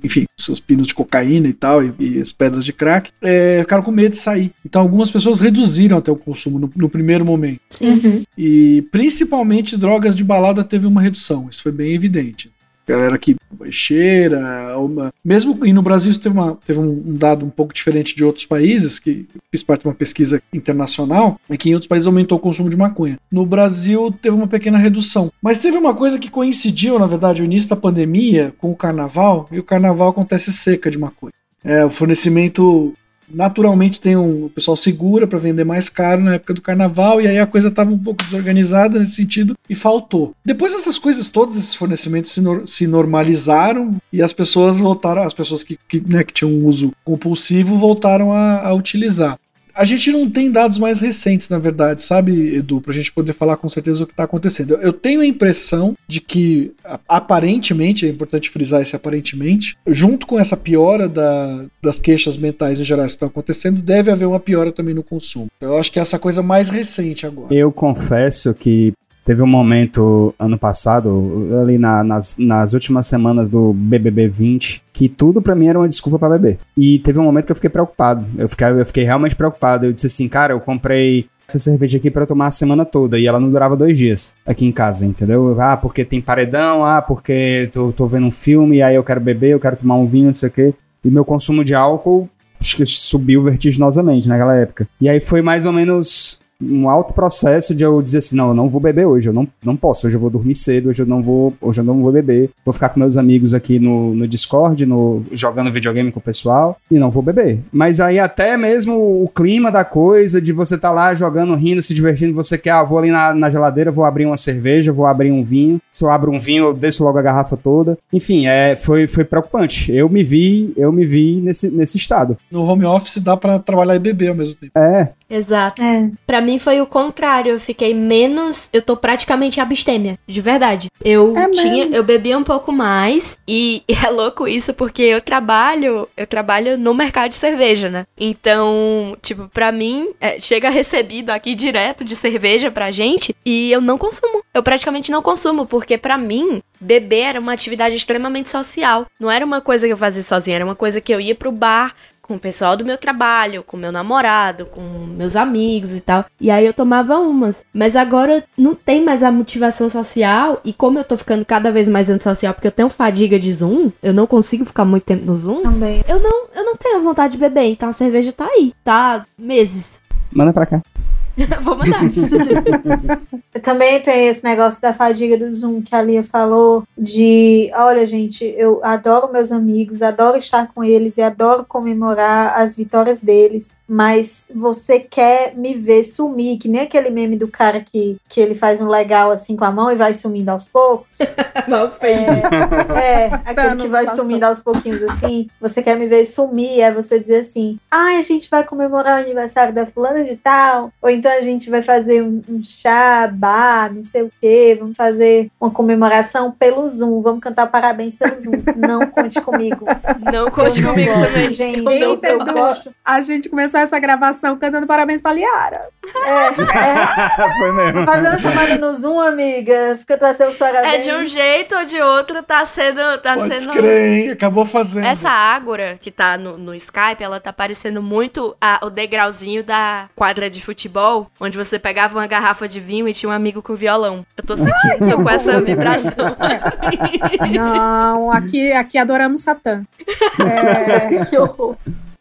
enfim, seus pinos de cocaína e tal, e, e as pedras de crack, é, ficaram com medo de sair. Então, algumas pessoas reduziram até o consumo no, no primeiro momento. Uhum. E principalmente drogas de balada teve uma redução, isso foi bem evidente. Galera que cheira, uma- mesmo e no Brasil isso teve, uma- teve um, dado um pouco diferente de outros países, que fiz parte de uma pesquisa internacional, é que em outros países aumentou o consumo de maconha. No Brasil teve uma pequena redução. Mas teve uma coisa que coincidiu, na verdade, o início da pandemia com o carnaval, e o carnaval acontece seca de maconha. É, o fornecimento naturalmente tem um o pessoal segura para vender mais caro na época do carnaval e aí a coisa estava um pouco desorganizada nesse sentido e faltou. Depois essas coisas todas esses fornecimentos se, nor- se normalizaram e as pessoas voltaram, as pessoas que, que, né, que tinham um uso compulsivo voltaram a, a utilizar. A gente não tem dados mais recentes, na verdade, sabe, Edu, pra gente poder falar com certeza o que tá acontecendo. Eu- tenho a impressão de que, a- aparentemente, é importante frisar esse aparentemente, junto com essa piora da- das queixas mentais em geral que estão acontecendo, deve haver uma piora também no consumo. Eu acho que é essa coisa mais recente agora. Eu confesso que teve um momento ano passado, ali na- nas, nas últimas semanas do BBB 20, que tudo pra mim era uma desculpa pra beber. E teve um momento que eu fiquei preocupado. Eu fiquei, eu fiquei realmente preocupado. Eu disse assim, cara, eu comprei essa cerveja aqui eu tomar a semana toda e ela não durava dois dias aqui em casa, entendeu? Ah, porque tem paredão, ah, porque tô, tô vendo um filme e aí eu quero beber, eu quero tomar um vinho, não sei o quê. E meu consumo de álcool acho que subiu vertiginosamente naquela época. E aí foi mais ou menos um alto processo de eu dizer assim, não, eu não vou beber hoje, eu não, não posso, hoje eu vou dormir cedo, hoje eu não vou, hoje eu não vou beber, vou ficar com meus amigos aqui no, no Discord, no, jogando videogame com o pessoal, e não vou beber. Mas aí até mesmo o clima da coisa, de você estar lá jogando, rindo, se divertindo, você quer, ah, vou ali na, na geladeira, vou abrir uma cerveja, vou abrir um vinho, se eu abro um vinho, eu desço logo a garrafa toda. Enfim, é, foi, foi preocupante. Eu me vi, eu me vi nesse, nesse estado. No home office dá pra trabalhar e beber ao mesmo tempo. É, Exato. É. Pra mim foi o contrário. Eu fiquei menos. Eu tô praticamente abstêmia. De verdade. Eu É tinha. mesmo? Eu bebia um pouco mais. E, e é louco isso, porque eu trabalho. Eu trabalho no mercado de cerveja, né? Então, tipo, pra mim, é, chega recebido aqui direto de cerveja pra gente. E eu não consumo. Eu praticamente não consumo, porque pra mim. Beber era uma atividade extremamente social. Não era uma coisa que eu fazia sozinha, era uma coisa que eu ia pro bar, com o pessoal do meu trabalho, com meu namorado, com meus amigos e tal. E aí eu tomava umas. Mas agora não tem mais a motivação social. E como eu tô ficando cada vez mais antissocial, porque eu tenho fadiga de Zoom, eu não consigo ficar muito tempo no Zoom. Também. Eu não, eu não tenho vontade de beber. Então a cerveja tá aí. Tá meses. manda pra cá. Vou mandar. Também tem esse negócio da fadiga do Zoom que a Lia falou de, olha gente, eu adoro meus amigos, adoro estar com eles e adoro comemorar as vitórias deles, mas você quer me ver sumir, que nem aquele meme do cara que, que ele faz um legal assim com a mão e vai sumindo aos poucos. Mal feito. É, aquele Thanos que vai passou. sumindo aos pouquinhos assim. Você quer me ver sumir, é você dizer assim: ai, a gente vai comemorar o aniversário da fulana de tal. Ou então a gente vai fazer um, um chá, bar, não sei o quê. Vamos fazer uma comemoração pelo Zoom. Vamos cantar parabéns pelo Zoom. Não conte comigo. Não conte não comigo gosto, também. Gente, Eita, eu, gosto. A gente começou essa gravação cantando parabéns pra Liara. É, Foi é. mesmo. Fazendo chamada no Zoom, amiga. Fica trazendo parabéns. É de um jeito ou de outro, tá sendo. Tá Pode sendo. crer, hein? Acabou fazendo. Essa Ágora que tá no, no Skype, ela tá parecendo muito a- o degrauzinho da quadra de futebol, onde você pegava uma garrafa de vinho e tinha um amigo com violão. Eu tô sentindo, tô com essa vibração. Não, aqui, aqui adoramos Satã. É, Que horror.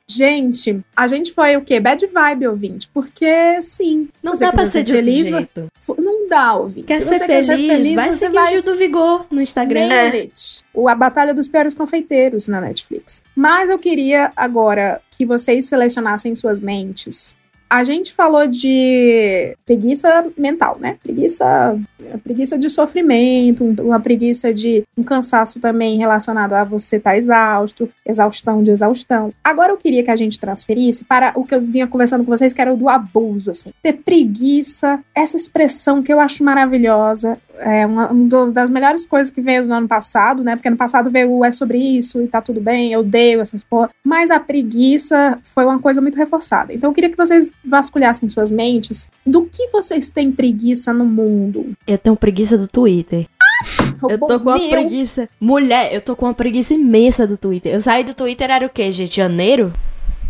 gente, a gente foi o quê? Bad vibe, ouvinte. Porque, sim. Não dá pra ser de outro feliz, jeito. Não mudar, ouvinte. Quer Se ser você feliz? quer ser feliz, vai você seguir vai o Gil do Vigor no Instagram. It. O A Batalha dos Piores Confeiteiros na Netflix. Mas eu queria agora que vocês selecionassem suas mentes. A gente falou de preguiça mental, né? Preguiça, preguiça de sofrimento, um- uma preguiça de um cansaço também relacionado a você estar exausto, exaustão de exaustão. Agora eu queria que a gente transferisse para o que eu vinha conversando com vocês, que era o do abuso, assim. Ter preguiça, essa expressão que eu acho maravilhosa, é uma, uma das melhores coisas que veio no ano passado, né? Porque ano passado veio o é sobre isso e tá tudo bem, eu odeio essas porra. Mas a preguiça foi uma coisa muito reforçada. Então eu queria que vocês vasculhassem suas mentes do que vocês têm preguiça no mundo. Eu tenho preguiça do Twitter. Eu tô com uma preguiça. Mulher, eu tô com uma preguiça imensa do Twitter. Eu saí do Twitter, era o quê, gente? Janeiro?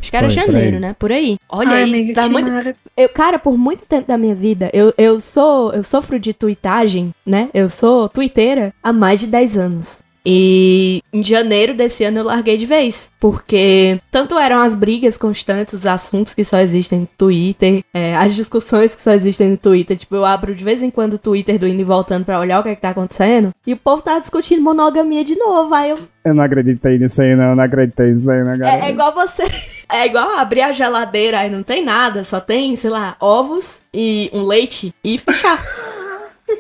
Acho que era Foi, por janeiro, aí. né? Por aí. Olha Ai, aí. amiga, tá que muito... eu, cara, por muito tempo da minha vida, eu, eu sou. Eu sofro de tweetagem, né? Eu sou twitteira há mais de 10 anos. E em janeiro desse ano eu larguei de vez. Porque tanto eram as brigas constantes, os assuntos que só existem no Twitter, é, as discussões que só existem no Twitter. Tipo, eu abro de vez em quando o Twitter do indo e voltando pra olhar o que é que tá acontecendo. E o povo tá discutindo monogamia de novo. Aí eu. Eu não acreditei nisso aí, não. Não acreditei nisso aí, não, galera. É, é igual você. É igual abrir a geladeira aí não tem nada, só tem, sei lá, ovos e um leite e fechar.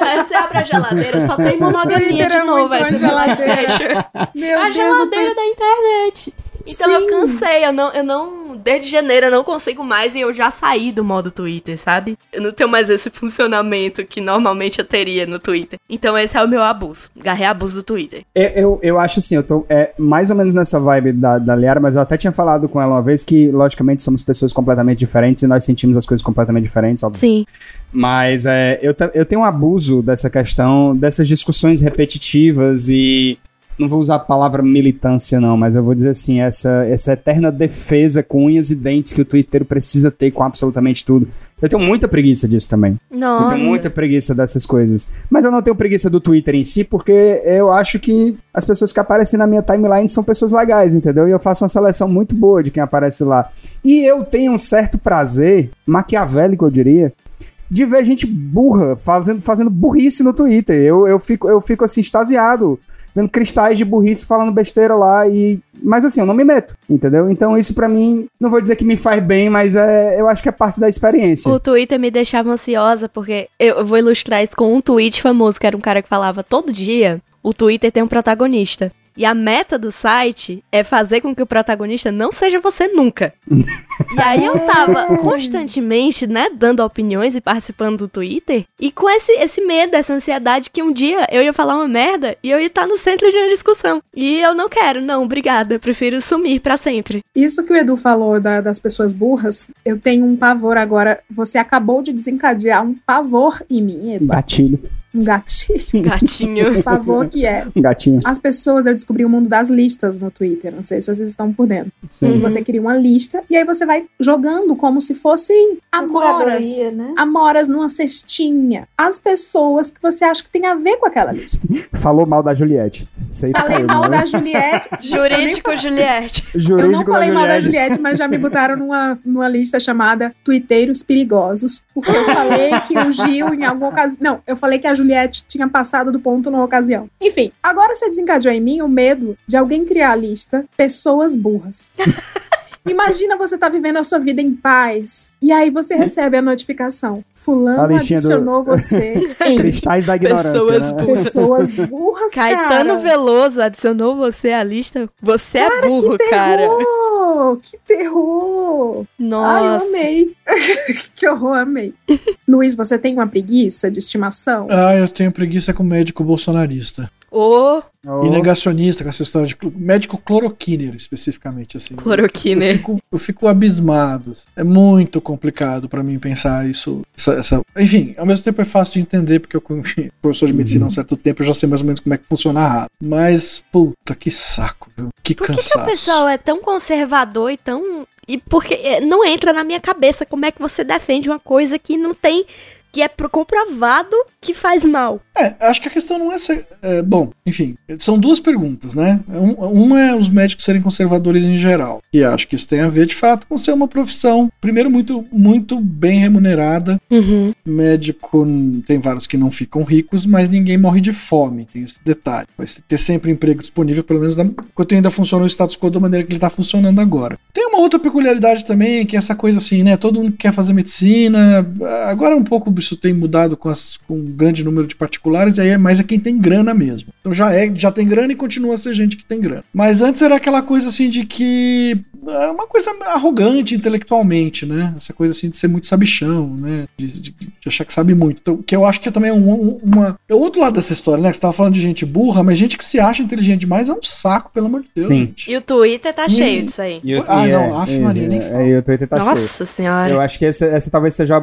Aí você abre a geladeira, só tem monogamia de novo. Aí você e geladeira. fecha. Meu a Deus, geladeira da internet. Então Sim. eu cansei, eu não, eu não. Desde janeiro eu não consigo mais e eu já saí do modo Twitter, sabe? Eu não tenho mais esse funcionamento que normalmente eu teria no Twitter. Então esse é o meu abuso. Garrei abuso do Twitter. Eu, eu, eu acho assim, eu tô é, mais ou menos nessa vibe da, da Liara, mas eu até tinha falado com ela uma vez que, logicamente, somos pessoas completamente diferentes e nós sentimos as coisas completamente diferentes, óbvio. Sim. Mas é, eu, eu tenho um abuso dessa questão, dessas discussões repetitivas e. Não vou usar a palavra militância, não, mas eu vou dizer assim: essa, essa eterna defesa com unhas e dentes que o Twitter precisa ter com absolutamente tudo. Eu tenho muita preguiça disso também. Eu Nossa. tenho muita preguiça dessas coisas. Mas eu não tenho preguiça do Twitter em si, porque eu acho que as pessoas que aparecem na minha timeline são pessoas legais, entendeu? E eu faço uma seleção muito boa de quem aparece lá. E eu tenho um certo prazer, maquiavélico, eu diria, de ver gente burra fazendo, fazendo burrice no Twitter. Eu, eu, fico, eu fico assim, extasiado. Vendo cristais de burrice falando besteira lá e. Mas assim, eu não me meto, entendeu? Então isso pra mim, não vou dizer que me faz bem, mas é, eu acho que é parte da experiência. O Twitter me deixava ansiosa porque eu vou ilustrar isso com um tweet famoso, que era um cara que falava todo dia, o Twitter tem um protagonista. E a meta do site é fazer com que o protagonista não seja você nunca. e aí eu tava constantemente, né, dando opiniões e participando do Twitter, e com esse, esse medo, essa ansiedade que um dia eu ia falar uma merda e eu ia estar no centro de uma discussão. E eu não quero, não, obrigada, eu prefiro sumir pra sempre. Isso que o Edu falou da- das pessoas burras, eu tenho um pavor agora. Você acabou de desencadear um pavor em mim, Edu. Gatilho. Um. Gatinho. Um pavor que é. Um gatinho. As pessoas, eu descobri o mundo das listas no Twitter. Não sei se vocês estão por dentro. Sim. Você cria uma lista e aí você vai jogando como se fosse amoras. né? Amoras numa cestinha. As pessoas que você acha que tem a ver com aquela lista. Falou mal da Juliette. Aí Falei caiu, mal né? da Juliette. Jurídico Juliette. Jurídico Eu não falei da mal da Juliette. Mas já me botaram numa, numa lista chamada Tuiteiros Perigosos. Porque eu falei que o Gil, em alguma ocasião. Não, eu falei que a Juliette tinha passado do ponto numa ocasião. Enfim, agora você desencadeou em mim o medo de alguém criar a lista Pessoas Burras. Imagina você tá vivendo a sua vida em paz. E aí você recebe a notificação. A Fulano do- adicionou você em Cristais da ignorância. Pessoas né? burras. pessoas burras, Caetano cara. Veloso adicionou você à lista. Você é burro, que cara. terror! Que terror! Ai, eu Nossa. amei. que horror, amei. Luiz, você tem uma preguiça de estimação? Ah, eu tenho preguiça com médico bolsonarista. Oh, E negacionista, com essa história de médico cloroquiner, especificamente, assim. Cloroquiner. Eu fico, eu fico abismado. É muito complicado pra mim pensar isso. essa- essa- Enfim, ao mesmo tempo é fácil de entender, porque eu fui professor de medicina há um certo tempo, eu já sei mais ou menos como é que funciona a rato. Mas, puta, que saco, viu? Que por que, que cansaço. o pessoal é tão conservador e tão. E porque é, não entra na minha cabeça como é que você defende uma coisa que não tem. que é pro- comprovado que faz mal? É, acho que a questão não é ser. é, bom, enfim, são duas perguntas, né? Um, uma é os médicos serem conservadores em geral. E acho que isso tem a ver, de fato, com ser uma profissão, primeiro, muito, muito bem remunerada. Uhum. Médico, tem vários que não ficam ricos, mas ninguém morre de fome, tem esse detalhe. Vai ter sempre emprego disponível, pelo menos da, enquanto ainda funciona o status quo da maneira que ele está funcionando agora. Tem uma outra peculiaridade também, que é essa coisa assim, né? Todo mundo quer fazer medicina. Agora um pouco isso tem mudado com, as, com grande número de particulares, e aí é mais é quem tem grana mesmo. Então já é, já tem grana e continua a ser gente que tem grana. Mas antes era aquela coisa assim de que é uma coisa arrogante intelectualmente, né? Essa coisa assim de ser muito sabichão, né? De, de- de achar que sabe muito. Então, que eu acho que é também um, um- uma. É o outro lado dessa história, né? Que você tava falando de gente burra, mas gente que se acha inteligente demais é um saco, pelo amor de Deus. Sim. gente. E o Twitter tá Hum. cheio disso aí. E o- Ah, e não, é- Aff, é- Maria, nem é- fala. E o Twitter tá cheio. Nossa senhora. Eu acho que essa, essa talvez seja a,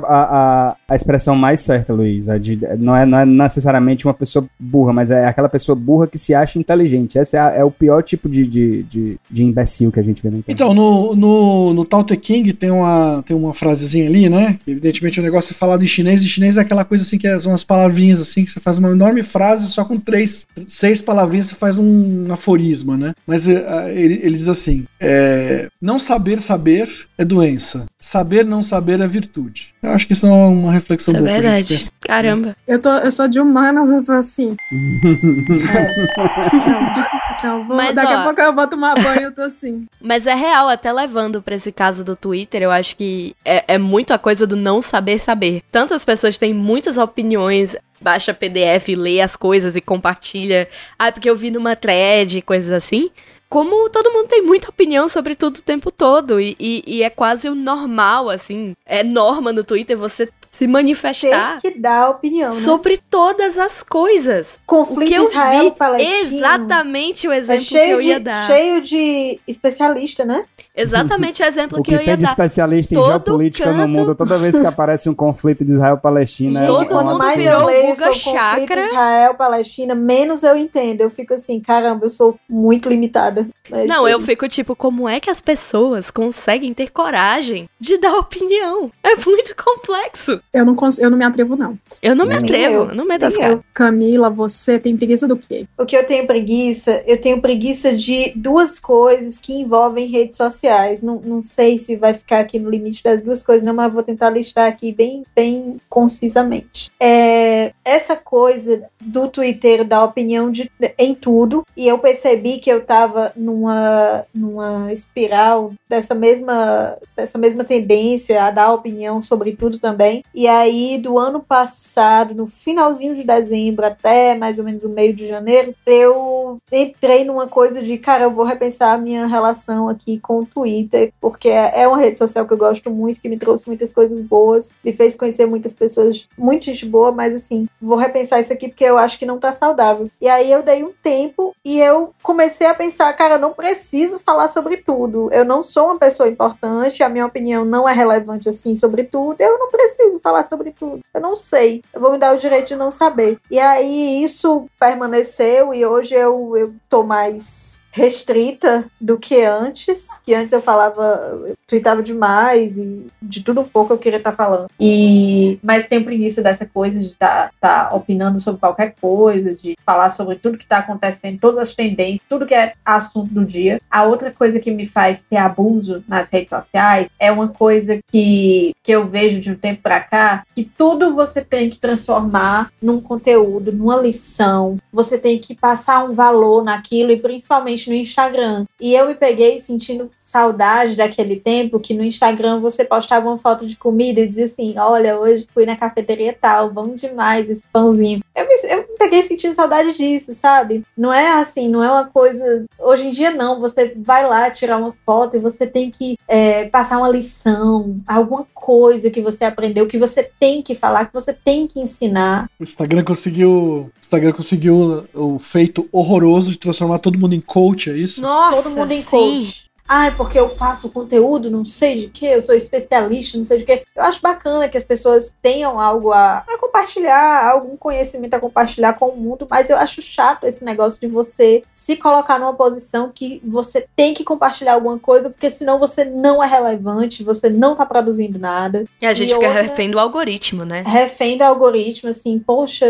a, a expressão mais certa, Luiz. A de- não, é, não é necessariamente uma pessoa burra, mas é aquela pessoa burra que se acha inteligente. Esse é, a- é o pior tipo de, de, de, de imbecil que a gente vê na internet. Então, no, no, no Tao Te King tem uma, tem uma frasezinha ali, né? Evidentemente o negócio é falado em chinês, e chinês é aquela coisa assim que é- são umas palavrinhas assim, que você faz uma enorme frase só com três, seis palavrinhas você faz um aforisma, né? Mas eh, ele, ele diz assim: é, não saber saber é doença, saber não saber é virtude. Eu acho que isso é uma reflexão Isso é boa gente verdade. Caramba. Eu, tô, eu sou de humanas, eu tô assim. Então, vou, Mas, daqui ó. a pouco eu vou tomar banho, eu tô assim. Mas é real, até levando pra esse caso do Twitter, eu acho que é, é muito a coisa do não saber saber. Tantas pessoas têm muitas opiniões, baixa PDF, lê as coisas e compartilha. Ah, porque eu vi numa thread, coisas assim. Como todo mundo tem muita opinião sobre tudo o tempo todo. E, e- e é quase o normal, assim. É norma no Twitter você se manifestar Tem que dar opinião, né? sobre todas as coisas. O Conflito que eu vi, Israel-Palestino. exatamente o É exemplo que cheio eu ia de, dar. cheio de especialista, né? Exatamente o exemplo O que eu que tem ia de dar. especialista em Todo geopolítica no canto- mundo, toda vez que aparece um conflito de Israel-Palestina, é Todo é quanto um mundo mais eu leio sobre Chakra. Israel-Palestina, menos eu entendo. Eu fico assim, caramba, eu sou muito limitada. É Não, isso eu fico tipo, como é que as pessoas conseguem ter coragem de dar opinião? É muito complexo. Eu não, cons- eu não me atrevo, não. Eu não me Nem atrevo, eu, eu não meto as nem caras. eu. Camila, você tem preguiça do quê? O que eu tenho preguiça, eu tenho preguiça de duas coisas que envolvem redes sociais. Não, não sei se vai ficar aqui no limite das duas coisas, não, mas vou tentar listar aqui bem, bem concisamente. É, essa coisa do Twitter dar opinião de, em tudo, e eu percebi que eu tava numa, numa espiral dessa mesma, dessa mesma tendência a dar opinião sobre tudo também. E aí, do ano passado, no finalzinho de dezembro até mais ou menos o meio de janeiro, eu entrei numa coisa de, cara, eu vou repensar a minha relação aqui com Twitter, porque é é uma rede social que eu gosto muito, que me trouxe muitas coisas boas, me fez conhecer muitas pessoas, muita gente boa, mas assim, vou repensar isso aqui porque eu acho que não tá saudável. E aí eu dei um tempo e eu comecei a pensar, cara, eu não preciso falar sobre tudo. Eu não sou uma pessoa importante, a minha opinião não é relevante assim sobre tudo. Eu não preciso falar sobre tudo. Eu não sei. Eu vou me dar o direito de não saber. E aí isso permaneceu e hoje eu, eu tô mais restrita do que antes, que antes eu falava, eu tweetava demais e de tudo um pouco eu queria estar falando. E mas tem o preguiça dessa coisa de estar tá, opinando sobre qualquer coisa, de falar sobre tudo que está acontecendo, todas as tendências, tudo que é assunto do dia. A outra coisa que me faz ter abuso nas redes sociais é uma coisa que, que eu vejo de um tempo para cá, que tudo você tem que transformar num conteúdo, numa lição. Você tem que passar um valor naquilo e principalmente no Instagram. E eu me peguei sentindo saudade daquele tempo que no Instagram você postava uma foto de comida e dizia assim: Olha, hoje fui na cafeteria tal, bom demais esse pãozinho. Eu me, eu me peguei sentindo saudade disso, sabe? Não é assim, não é uma coisa. Hoje em dia, não. Você vai lá tirar uma foto e você tem que é, passar uma lição, alguma coisa que você aprendeu, que você tem que falar, que você tem que ensinar. O Instagram conseguiu. O Instagram conseguiu o feito horroroso de transformar todo mundo em coach, é isso? Nossa, Todo mundo em sim. coach. ai, porque eu faço conteúdo, não sei de que, eu sou especialista, não sei de que. Eu acho bacana que as pessoas tenham algo a, a compartilhar, algum conhecimento a compartilhar com o mundo, mas eu acho chato esse negócio de você se colocar numa posição que você tem que compartilhar alguma coisa, porque senão você não é relevante, você não tá produzindo nada. E a gente E fica outra- refém do algoritmo, né? refém do algoritmo, assim, poxa,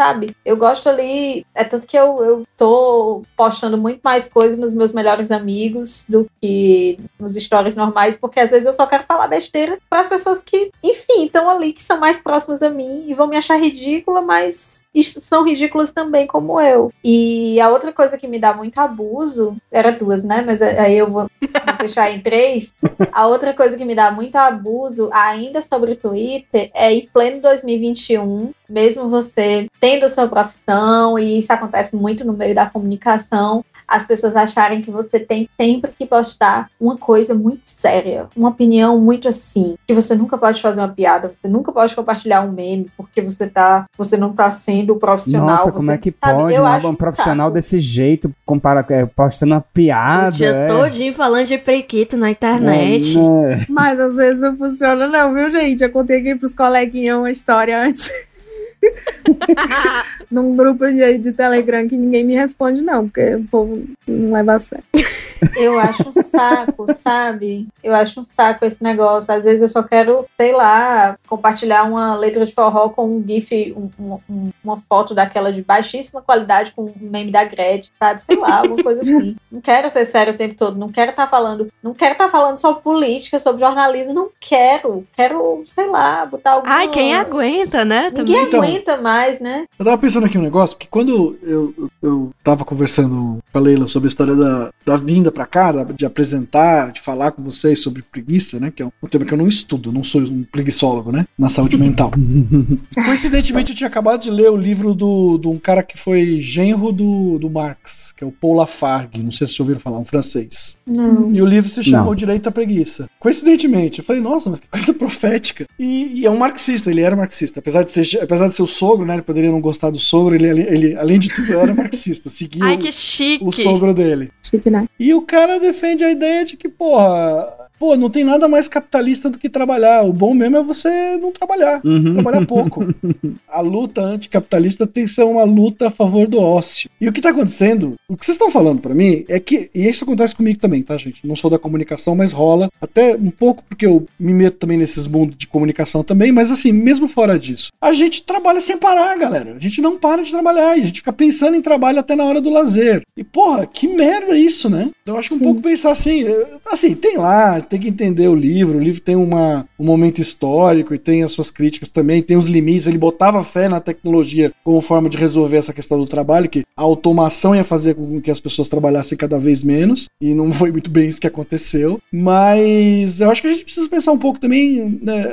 sabe? Eu gosto ali. É tanto que eu, eu tô postando muito mais coisas nos meus melhores amigos do que nos stories normais, porque às vezes eu só quero falar besteira para as pessoas que, enfim, estão ali, que são mais próximas a mim e vão me achar ridícula, mas são ridículas também como eu. E a outra coisa que me dá muito abuso, era duas, né? Mas aí eu vou, vou fechar em três. A outra coisa que me dá muito abuso, ainda sobre o Twitter, é em pleno 2021, mesmo você tendo sua profissão, e isso acontece muito no meio da comunicação, as pessoas acharem que você tem sempre que postar uma coisa muito séria, uma opinião muito assim, que você nunca pode fazer uma piada, você nunca pode compartilhar um meme, porque você tá, você não tá sendo profissional. Nossa, como você- é que sabe? pode Eu um, profissional saco. desse jeito compara, é, postando uma piada? o dia é. todinho falando de prequito na internet. É, né? Mas às vezes não funciona, não, viu, gente? Eu contei aqui pros coleguinhas uma história antes. Num grupo de, de Telegram que ninguém me responde, não, porque o povo não leva a sério. Eu acho um saco, sabe? Eu acho um saco esse negócio. Às vezes eu só quero, sei lá, compartilhar uma letra de forró com um GIF, um- um- um- uma foto daquela de baixíssima qualidade com um meme da Gretchen, sabe? Sei lá, alguma coisa assim. Não quero ser sério o tempo todo. Não quero estar falando, não quero estar falando sobre política, sobre jornalismo. Não quero. Quero, sei lá, botar alguma... Ai, quem aguenta, né? Ninguém. Então- aguenta mais, né? Eu tava pensando aqui um negócio, que quando eu, eu, eu tava conversando com a Leila sobre a história da, da vinda pra cá, da- de apresentar, de falar com vocês sobre preguiça, né? Que é um, um tema que eu não estudo, não sou um preguiçólogo, né? Na saúde mental. Coincidentemente, eu tinha acabado de ler o livro do, de um cara que foi genro do, do Marx, que é o Paul Lafargue, não sei se vocês ouviram falar, um francês. Não. E o livro se chama Não. O Direito à Preguiça. Coincidentemente, eu falei, nossa, mas que coisa profética. E, e é um marxista, ele era marxista. Apesar de ser, apesar de ser o sogro, né? Ele poderia não gostar do sogro, ele, ele, ele, além de tudo, era marxista. Seguia Ai, o- que chique. o sogro dele. Chique, né? E o cara defende a ideia de que, porra, pô, não tem nada mais capitalista do que trabalhar. O bom mesmo é você não trabalhar. Uhum. Trabalhar pouco. A luta anticapitalista tem que ser uma luta a favor do ócio. E o que tá acontecendo, o que vocês estão falando pra mim é que, e isso acontece comigo também, tá, gente? Não sou da comunicação, mas rola. Até um pouco porque eu me meto também nesses mundos de comunicação também, mas assim, mesmo fora disso, a gente trabalha sem parar, galera. A gente não para de trabalhar e a gente fica pensando em trabalho até na hora do lazer. E porra, que merda isso, né? Eu acho que um Sim. pouco pensar assim, eh, assim, tem lá, tem que entender o livro, o livro tem uma, um momento histórico e tem as suas críticas também, tem os limites, ele botava fé na tecnologia como forma de resolver essa questão do trabalho, que a automação ia fazer com que as pessoas trabalhassem cada vez menos, e não foi muito bem isso que aconteceu, mas eu acho que a gente precisa pensar um pouco também né,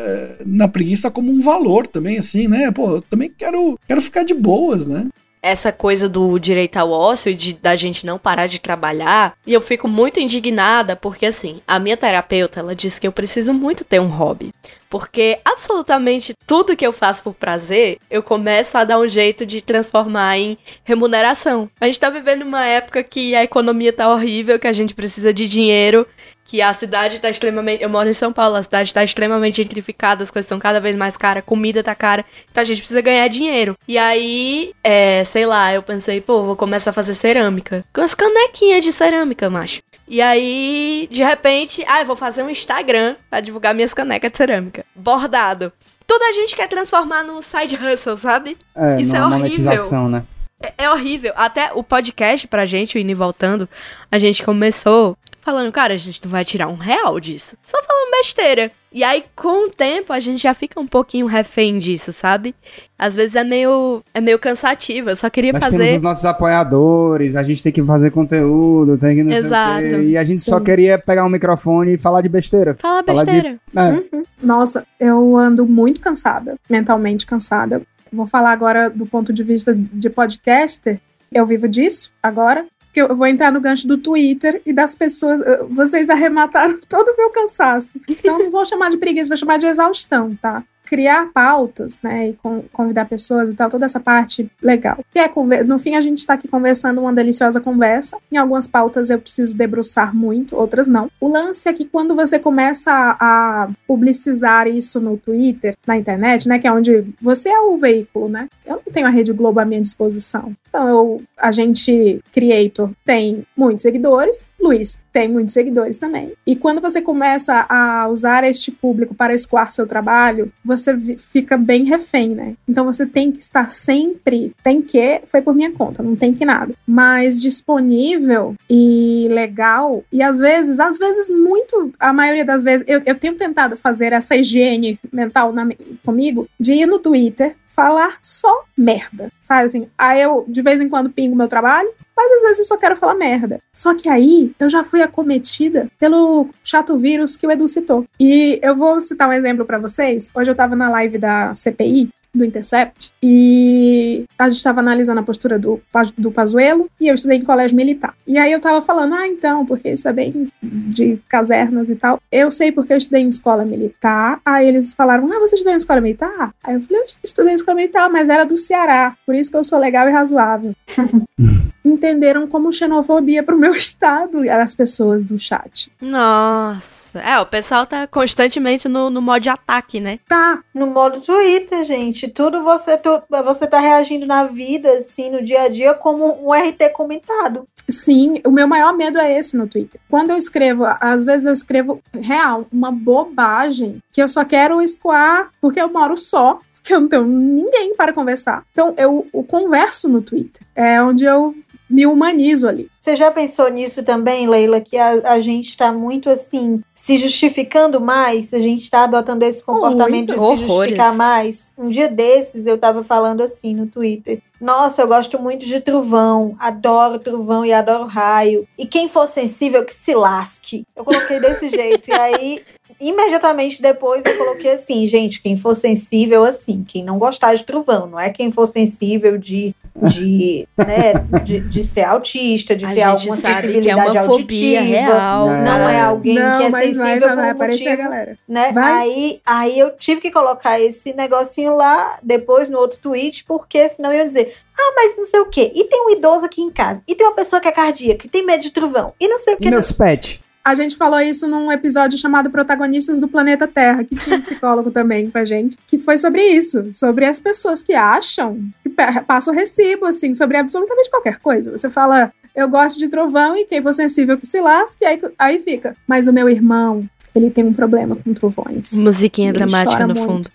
na preguiça como um valor também, assim, né? Pô, eu também quero, quero ficar de boas, né? Essa coisa do direito ao ócio de, da gente não parar de trabalhar. E eu fico muito indignada porque, assim, a minha terapeuta, ela disse que eu preciso muito ter um hobby. Porque absolutamente tudo que eu faço por prazer, eu começo a dar um jeito de transformar em remuneração. A gente tá vivendo uma época que a economia tá horrível, que a gente precisa de dinheiro, que a cidade tá extremamente. Eu moro em São Paulo, a cidade tá extremamente gentrificada, as coisas estão cada vez mais caras, comida tá cara, então a gente precisa ganhar dinheiro. E aí, é, sei lá, eu pensei, pô, vou começar a fazer cerâmica. Com as canequinhas de cerâmica, macho. E aí, de repente, ah, eu vou fazer um Instagram pra divulgar minhas canecas de cerâmica. Bordado. Tudo a gente quer transformar num side hustle, sabe? É, Isso é horrível. monetização, né? É, é horrível. Até o podcast pra gente, o Indo e Voltando, a gente começou falando, cara, a gente não vai tirar um real disso. Só falando besteira. E aí, com o tempo, a gente já fica um pouquinho refém disso, sabe? Às vezes é meio, é meio cansativo. Eu só queria Nós fazer. temos os nossos apoiadores, a gente tem que fazer conteúdo, tem que não Exato. sei o quê. E a gente só Sim. queria pegar um microfone e falar de besteira. Fala Falar de- besteira. É. Nossa, eu ando muito cansada, mentalmente cansada. Vou falar agora do ponto de vista de podcaster. Eu vivo disso agora. Que eu vou entrar no gancho do Twitter e das pessoas. Vocês arremataram todo o meu cansaço. Então não vou chamar de preguiça, vou chamar de exaustão, tá? Criar pautas, né, e con- convidar pessoas e tal, toda essa parte legal. Que é no fim a gente está aqui conversando uma deliciosa conversa. Em algumas pautas eu preciso debruçar muito, outras não. O lance é que quando você começa a, a publicizar isso no Twitter, na internet, né, que é onde você é o veículo, né? Eu não tenho a Rede Globo à minha disposição. Então eu, a gente creator tem muitos seguidores, Luiz tem muitos seguidores também. E quando você começa a usar este público para escoar seu trabalho, você vi- fica bem refém, né? Então você tem que estar sempre, tem que, foi por minha conta, não tem que nada, mas disponível e legal. E às vezes, às vezes muito, a maioria das vezes, eu, eu tenho tentado fazer essa higiene mental na mi- comigo de ir no Twitter falar só merda, sabe assim? Aí eu de vez em quando pingo meu trabalho, mas às vezes eu só quero falar merda. Só que aí eu já fui acometida pelo chato vírus que o Edu citou. E eu vou citar um exemplo pra vocês. Hoje eu tava na live da CPI do Intercept e a gente estava analisando a postura do, do Pazuello e eu estudei em colégio militar. E aí eu tava falando, ah, então, porque isso é bem de casernas e tal. Eu sei porque eu estudei em escola militar. Aí eles falaram, ah, você estudou em escola militar? Aí eu falei, eu estudei em escola militar, mas era do Ceará, por isso que eu sou legal e razoável. Entenderam como xenofobia pro meu estado as pessoas do chat. Nossa. É, o pessoal tá constantemente no, no modo de ataque, né? Tá, No modo Twitter, gente, tudo você, tu, você tá reagindo na vida, assim, no dia a dia, como um RT comentado. Sim, o meu maior medo é esse no Twitter. Quando eu escrevo, às vezes eu escrevo real, uma bobagem que eu só quero escoar porque eu moro só, porque eu não tenho ninguém para conversar. Então eu, eu converso no Twitter. É onde eu me humanizo ali. Você já pensou nisso também, Leila, que a, a gente tá muito assim, se justificando mais? A gente tá adotando esse comportamento de Muito. se justificar Horrores. mais? Um dia desses eu tava falando assim no Twitter. Nossa, eu gosto muito de trovão, adoro trovão e adoro raio. E quem for sensível que se lasque. Eu coloquei desse jeito. E aí, imediatamente depois, eu coloquei assim, gente, quem for sensível, assim, quem não gostar de trovão, não é quem for sensível de, de, né, de, de ser autista, de A ter alguma sabe sensibilidade que é uma fobia auditiva. real. É. Não é alguém não, que é mas vai, sensível vai, vai um aparecer a galera. né? Vai. Aí, aí eu tive que colocar esse negocinho lá depois no outro tweet, porque senão eu ia dizer, ah, mas não sei o quê. E tem um idoso aqui em casa. E tem uma pessoa que é cardíaca, e tem medo de trovão. E não sei o E que. meus pets? A gente falou isso num episódio chamado Protagonistas do Planeta Terra, que tinha um psicólogo também com a gente, que foi sobre isso, sobre as pessoas que acham que passa o recibo, assim, sobre absolutamente qualquer coisa. Você fala, eu gosto de trovão e quem for sensível que se lasque, aí, aí fica. Mas o meu irmão, ele tem um problema com trovões. Musiquinha Ele dramática no muito. fundo.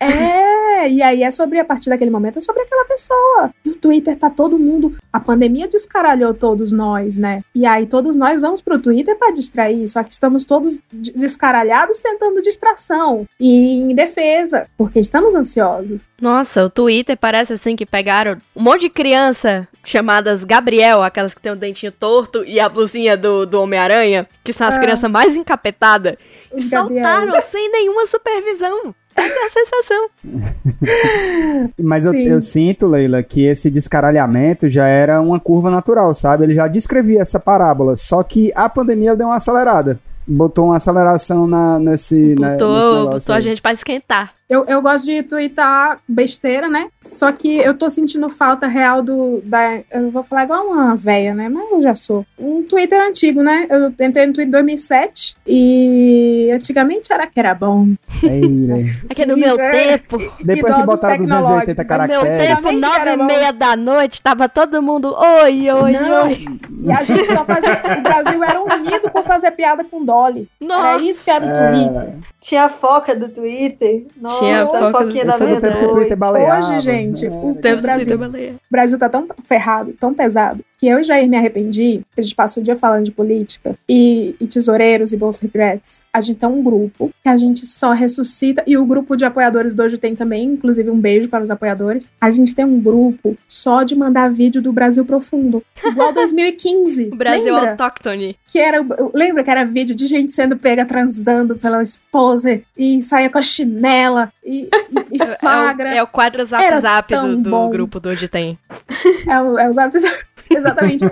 É, e aí é sobre, a partir daquele momento, é sobre aquela pessoa. E o Twitter tá todo mundo. A pandemia descaralhou todos nós, né? E aí todos nós vamos pro Twitter pra distrair, só que estamos todos de- descaralhados tentando distração e em defesa, porque estamos ansiosos. Nossa, o Twitter parece assim que pegaram um monte de criança chamadas Gabriel, aquelas que tem o dentinho torto e a blusinha do, do Homem-Aranha, que são as Ah. crianças mais encapetadas, e Os Gabriel. soltaram sem nenhuma supervisão. Essa é a sensação. Mas eu, eu sinto, Leila, que esse descaralhamento já era uma curva natural, sabe? Ele já descrevia essa parábola, só que a pandemia deu uma acelerada. Botou uma aceleração na, nesse, né, nesse Botou, negócio. botou a gente pra esquentar. Eu, eu gosto de twittar besteira, né? Só que eu tô sentindo falta real do. Da, eu vou falar igual uma véia, né? Mas eu já sou. Um Twitter antigo, né? Eu entrei no Twitter em 2007 e antigamente era que era bom. Eira. É que no meu É. tempo, Depois que botaram 280 tecnológicos. no meu caracteres. tempo, nove era e meia da noite, tava todo mundo oi, oi, Não. oi. E a gente só fazia. O Brasil era unido por fazer piada com Dolly. Era Nossa, isso que era o Twitter. Tinha a foca do Twitter. Nossa, Tinha a foca do- foquinha da é do tempo. Twitter. Hoje, gente, né? o, tempo o de Brasil. O Brasil tá tão ferrado, tão pesado, que eu e Jair me arrependi. A gente passa o dia falando de política e, e tesoureiros e bolsa regrets. A gente tem um grupo que a gente só ressuscita. E o grupo de apoiadores do Hoje tem também, inclusive um beijo para os apoiadores. A gente tem um grupo só de mandar vídeo do Brasil Profundo. Igual 2015. O Brasil Lembra? autóctone. que era lembra que era vídeo de gente sendo pega transando pela esposa e saia com a chinela e, e, e flagra É o, é o quadro zap Era zap do, do grupo do Onde Tem. é, o, é o zap zap. Exatamente.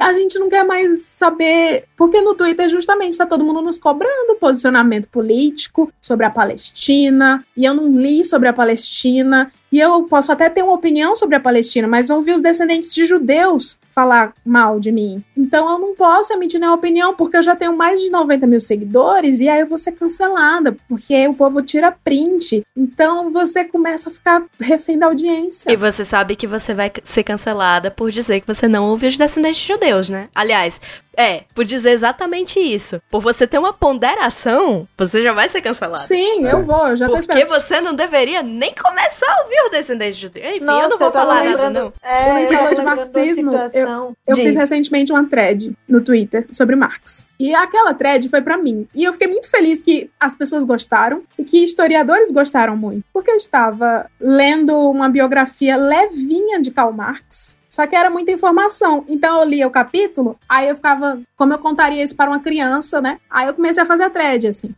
A gente não quer mais saber. Porque no Twitter, justamente, está todo mundo nos cobrando posicionamento político sobre a Palestina. E eu não li sobre a Palestina. E eu posso até ter uma opinião sobre a Palestina, mas não vi os descendentes de judeus falar mal de mim. Então eu não posso emitir nenhuma opinião, porque eu já tenho mais de 90 mil seguidores e aí eu vou ser cancelada, porque o povo tira print. Então você começa a ficar refém da audiência. E você sabe que você vai ser cancelada por dizer que você não ouve os descendentes de judeus, né? Aliás, é, por dizer exatamente isso. Por você ter uma ponderação, você já vai ser cancelado. Sim, eu vou, eu já tô Porque esperando. você não deveria nem começar a ouvir o descendente de judeus. Enfim, eu não Nossa, vou eu falar isso, não. É, eu falou de marxismo. Eu Diz. fiz recentemente uma thread no Twitter sobre Marx. E aquela thread foi pra mim. E eu fiquei muito feliz que as pessoas gostaram e que historiadores gostaram muito. Porque eu estava lendo uma biografia levinha de Karl Marx. Só que era muita informação. Então eu lia o capítulo, aí eu ficava. Como eu contaria isso para uma criança, né? Aí eu comecei a fazer a thread, assim.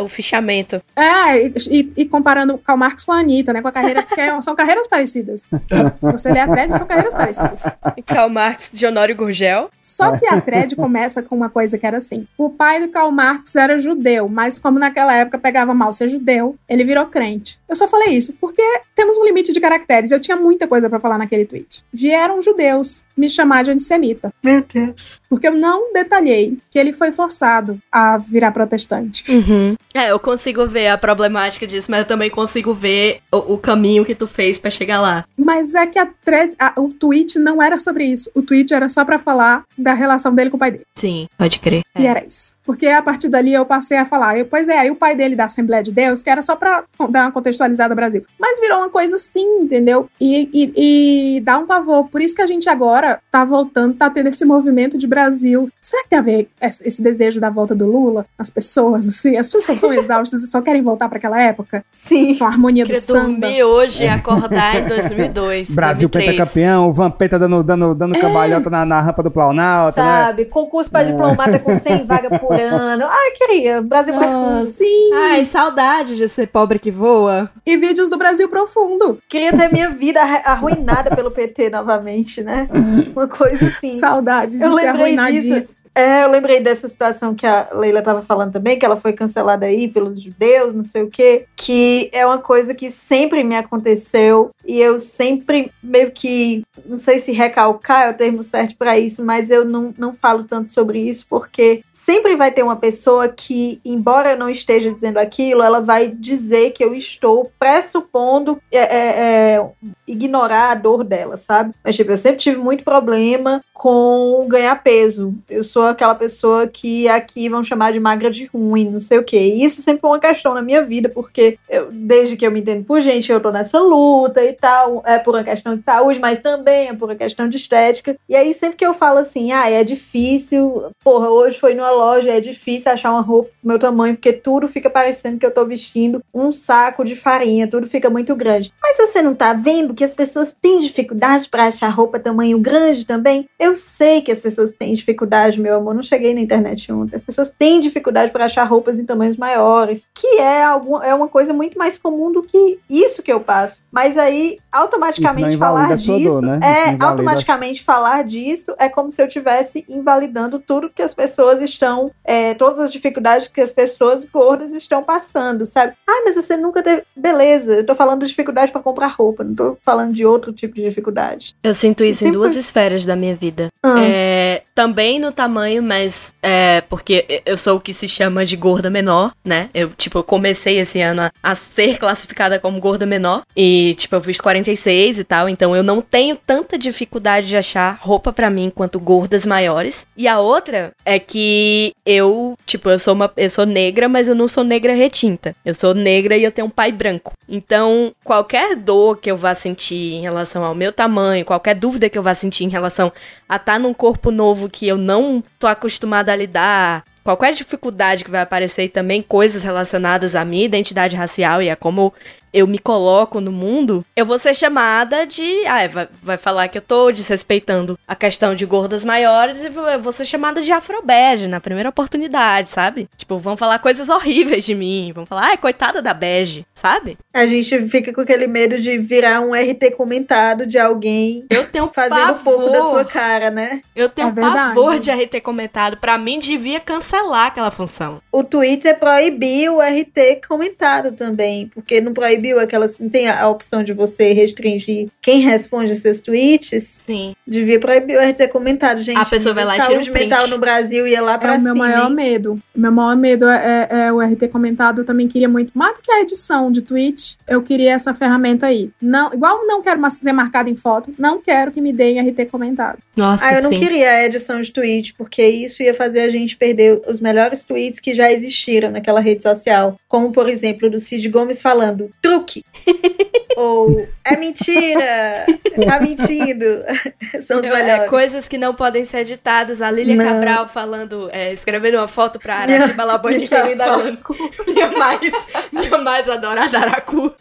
O fichamento. É, e, e- e comparando Karl Marx com a Anitta, né? Com a carreira. Porque são carreiras parecidas. Se você ler a thread, são carreiras parecidas. Karl Marx de Honório Gurgel. Só que a thread começa com uma coisa que era assim: o pai do Karl Marx era judeu, mas como naquela época pegava mal ser judeu, ele virou crente. Eu só falei isso porque temos um limite de caracteres. Eu tinha muita coisa pra falar naquele tweet. Vieram judeus me chamar de antissemita. Meu Deus. Porque eu não detalhei que ele foi forçado a virar protestante. Uhum. É, eu consigo ver a problemática disso, mas eu também consigo ver o, o caminho que tu fez pra chegar lá. Mas é que a thread, a- o tweet não era sobre isso. O tweet era só pra falar da relação dele com o pai dele. Sim, pode crer. E era isso. Porque a partir dali eu passei a falar, eu, pois é, aí o pai dele da Assembleia de Deus, que era só pra dar uma contextualizada ao Brasil. Mas virou uma coisa assim, entendeu? E, e, e dá um pavor. Por isso que a gente agora tá voltando, tá tendo esse movimento de Brasil. Será que tem a ver esse desejo da volta do Lula? As pessoas, assim, as pessoas estão tão exaustas e só querem voltar pra aquela época? Sim. Com a harmonia do Queria samba. dormir hoje e acordar em 2002. Brasil 2003. pentacampeão, o Vampeta dando, dando, dando cambalhota na, na rampa do Planalto, né? Sabe? Concurso para diplomata com 100 vagas por ano. Ai, queria. Brasil Ah, Sim! Ai, saudade de ser pobre que voa. E vídeos do Brasil profundo. Queria ter minha vida arru- arruinada pelo PT novamente, né? Uma coisa assim. Saudade de Eu ser arruinadinha. disso. É, eu lembrei dessa situação que a Leila estava falando também, que ela foi cancelada aí pelos judeus, não sei o quê, que é uma coisa que sempre me aconteceu e eu sempre meio que, não sei se recalcar é o termo certo para isso, mas eu não, não falo tanto sobre isso porque sempre vai ter uma pessoa que, embora eu não esteja dizendo aquilo, ela vai dizer que eu estou pressupondo é, é, é, ignorar a dor dela, sabe? Mas, tipo, eu sempre tive muito problema com ganhar peso. Eu sou aquela pessoa que aqui vão chamar de magra de ruim, não sei o quê. E isso sempre foi uma questão na minha vida, porque eu, desde que eu me entendo por gente, eu tô nessa luta e tal. É por uma questão de saúde, mas também é por uma questão de estética. E aí, sempre que eu falo assim, ah, é difícil, porra, hoje foi numa loja, é difícil achar uma roupa do meu tamanho, porque tudo fica parecendo que eu tô vestindo um saco de farinha, tudo fica muito grande. Mas você não tá vendo que as pessoas têm dificuldade para achar roupa tamanho grande também? Eu sei que as pessoas têm dificuldade, meu amor, não cheguei na internet ontem. As pessoas têm dificuldade para achar roupas em tamanhos maiores, que é, algum, é uma coisa muito mais comum do que isso que eu passo. Mas aí, automaticamente falar disso, dor, né? É, automaticamente falar disso é como se eu estivesse invalidando tudo que as pessoas estão, é, todas as dificuldades que as pessoas gordas estão passando, sabe? Ah, mas você nunca teve. Beleza, eu tô falando de dificuldade para comprar roupa, não tô falando de outro tipo de dificuldade. Eu sinto isso em Sempre duas esferas da minha vida. Ah. É, também no tamanho, mas é porque eu sou o que se chama de gorda menor, né? Eu, tipo, eu comecei esse ano a, a ser classificada como gorda menor. E, tipo, eu fiz 46 e tal. Então eu não tenho tanta dificuldade de achar roupa pra mim quanto gordas maiores. E a outra é que eu, tipo, eu sou uma. Eu sou negra, mas eu não sou negra retinta. Eu sou negra e eu tenho um pai branco. Então, qualquer dor que eu vá sentir em relação ao meu tamanho, qualquer dúvida que eu vá sentir em relação a estar num corpo novo que eu não tô acostumada a lidar, qualquer dificuldade que vai aparecer e também coisas relacionadas à minha identidade racial e a como eu me coloco no mundo, eu vou ser chamada de. Ah, vai, vai falar que eu tô desrespeitando a questão de gordas maiores e vou, eu vou ser chamada de afrobege na primeira oportunidade, sabe? Tipo, vão falar coisas horríveis de mim. Vão falar, ai, coitada da bege, sabe? A gente fica com aquele medo de virar um RT comentado de alguém Eu tenho fazendo um pavor. pouco da sua cara, né? Eu tenho É pavor de RT comentado. Pra mim, devia cancelar aquela função. O Twitter proibiu o RT comentado também, porque não proibiu aquelas. Não tem a opção de você restringir quem responde seus tweets. Sim. Devia proibir o RT comentado, gente. A pessoa vai lá e tira Saúde um print. mental no Brasil ia lá pra É o cima. meu maior hein? medo. O meu maior medo é, é- é o RT comentado. Eu também queria muito, mais do que a edição de tweet, eu queria essa ferramenta aí. Não, igual não quero mais ser marcado em foto, não quero que me deem RT comentado. Nossa, Ah, eu não sim. queria a edição de tweet, porque isso ia fazer a gente perder os melhores tweets que já existiram naquela rede social. Como, por exemplo, do Cid Gomes falando truque. Ou é mentira! Tá mentindo. São os Eu- é, melhores. coisas que não podem ser editadas. A Lília Não. Cabral falando, é, escrevendo uma foto pra Araci Balabani falando minha mais, minha mais adorada Aracu.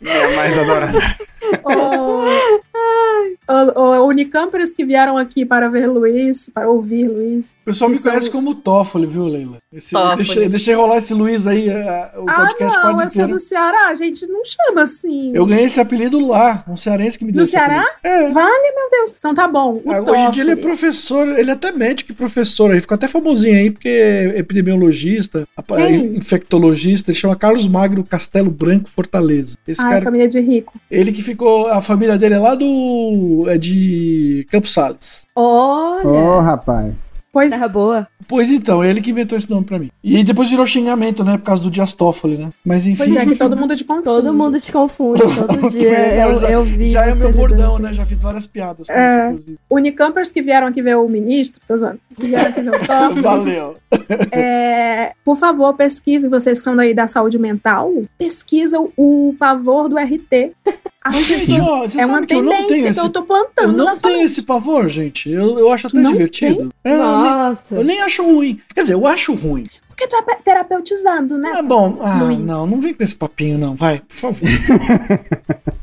Minha mais adorada. O, o, Unicampers que vieram aqui para ver Luiz, para ouvir Luiz. O pessoal me Isso é conhece o- como Toffoli, viu, Leila? Esse, Toffoli. deixei, deixei rolar esse Luiz aí, a- o Ah, podcast não, quase sou inteiro. do Ceará, a gente não chama assim. Eu ganhei esse apelido lá, um cearense que me deu Do esse Ceará? apelido. É. Vale, meu Deus. Então tá bom. O Ah, Hoje em dia ele é professor, ele é até médico e professor, ele ficou até famosinho aí, porque é epidemiologista, Quem? infectologista, ele chama Carlos Magro Castelo Branco Fortaleza. Esse Ai, cara, família de rico. ele que ficou, a família dele é lá do, é de Campos Sales. Olha, Ô, rapaz. Pois terra boa. Pois então, ele que inventou esse nome pra mim. E depois virou xingamento, né, por causa do Dias Toffoli, né? Mas enfim. Pois é, que todo mundo te confunde. Todo mundo te confunde todo dia. É, Eu, já- eu vi. Já é meu bordão, né? Já fiz várias piadas com É. isso, inclusive. Unicampers que vieram aqui ver o ministro, tô zoando, que vieram aqui ver o Toffoli. Valeu. É, por favor, pesquisem, vocês que são daí da saúde mental, pesquisa o pavor do RT. As Mas, gente, pessoas- ó, você é uma que eu não tenho tendência que esse- eu tô Eu plantando não na sua tenho esse pavor, gente. Eu, eu acho até Não divertido. É, eu, nem, Nossa. eu nem acho ruim. Quer dizer, eu acho ruim. Porque tu é pe- terapeutizando, né? É bom. Ah, Luiz? não, não vem com esse papinho, não. Vai, por favor.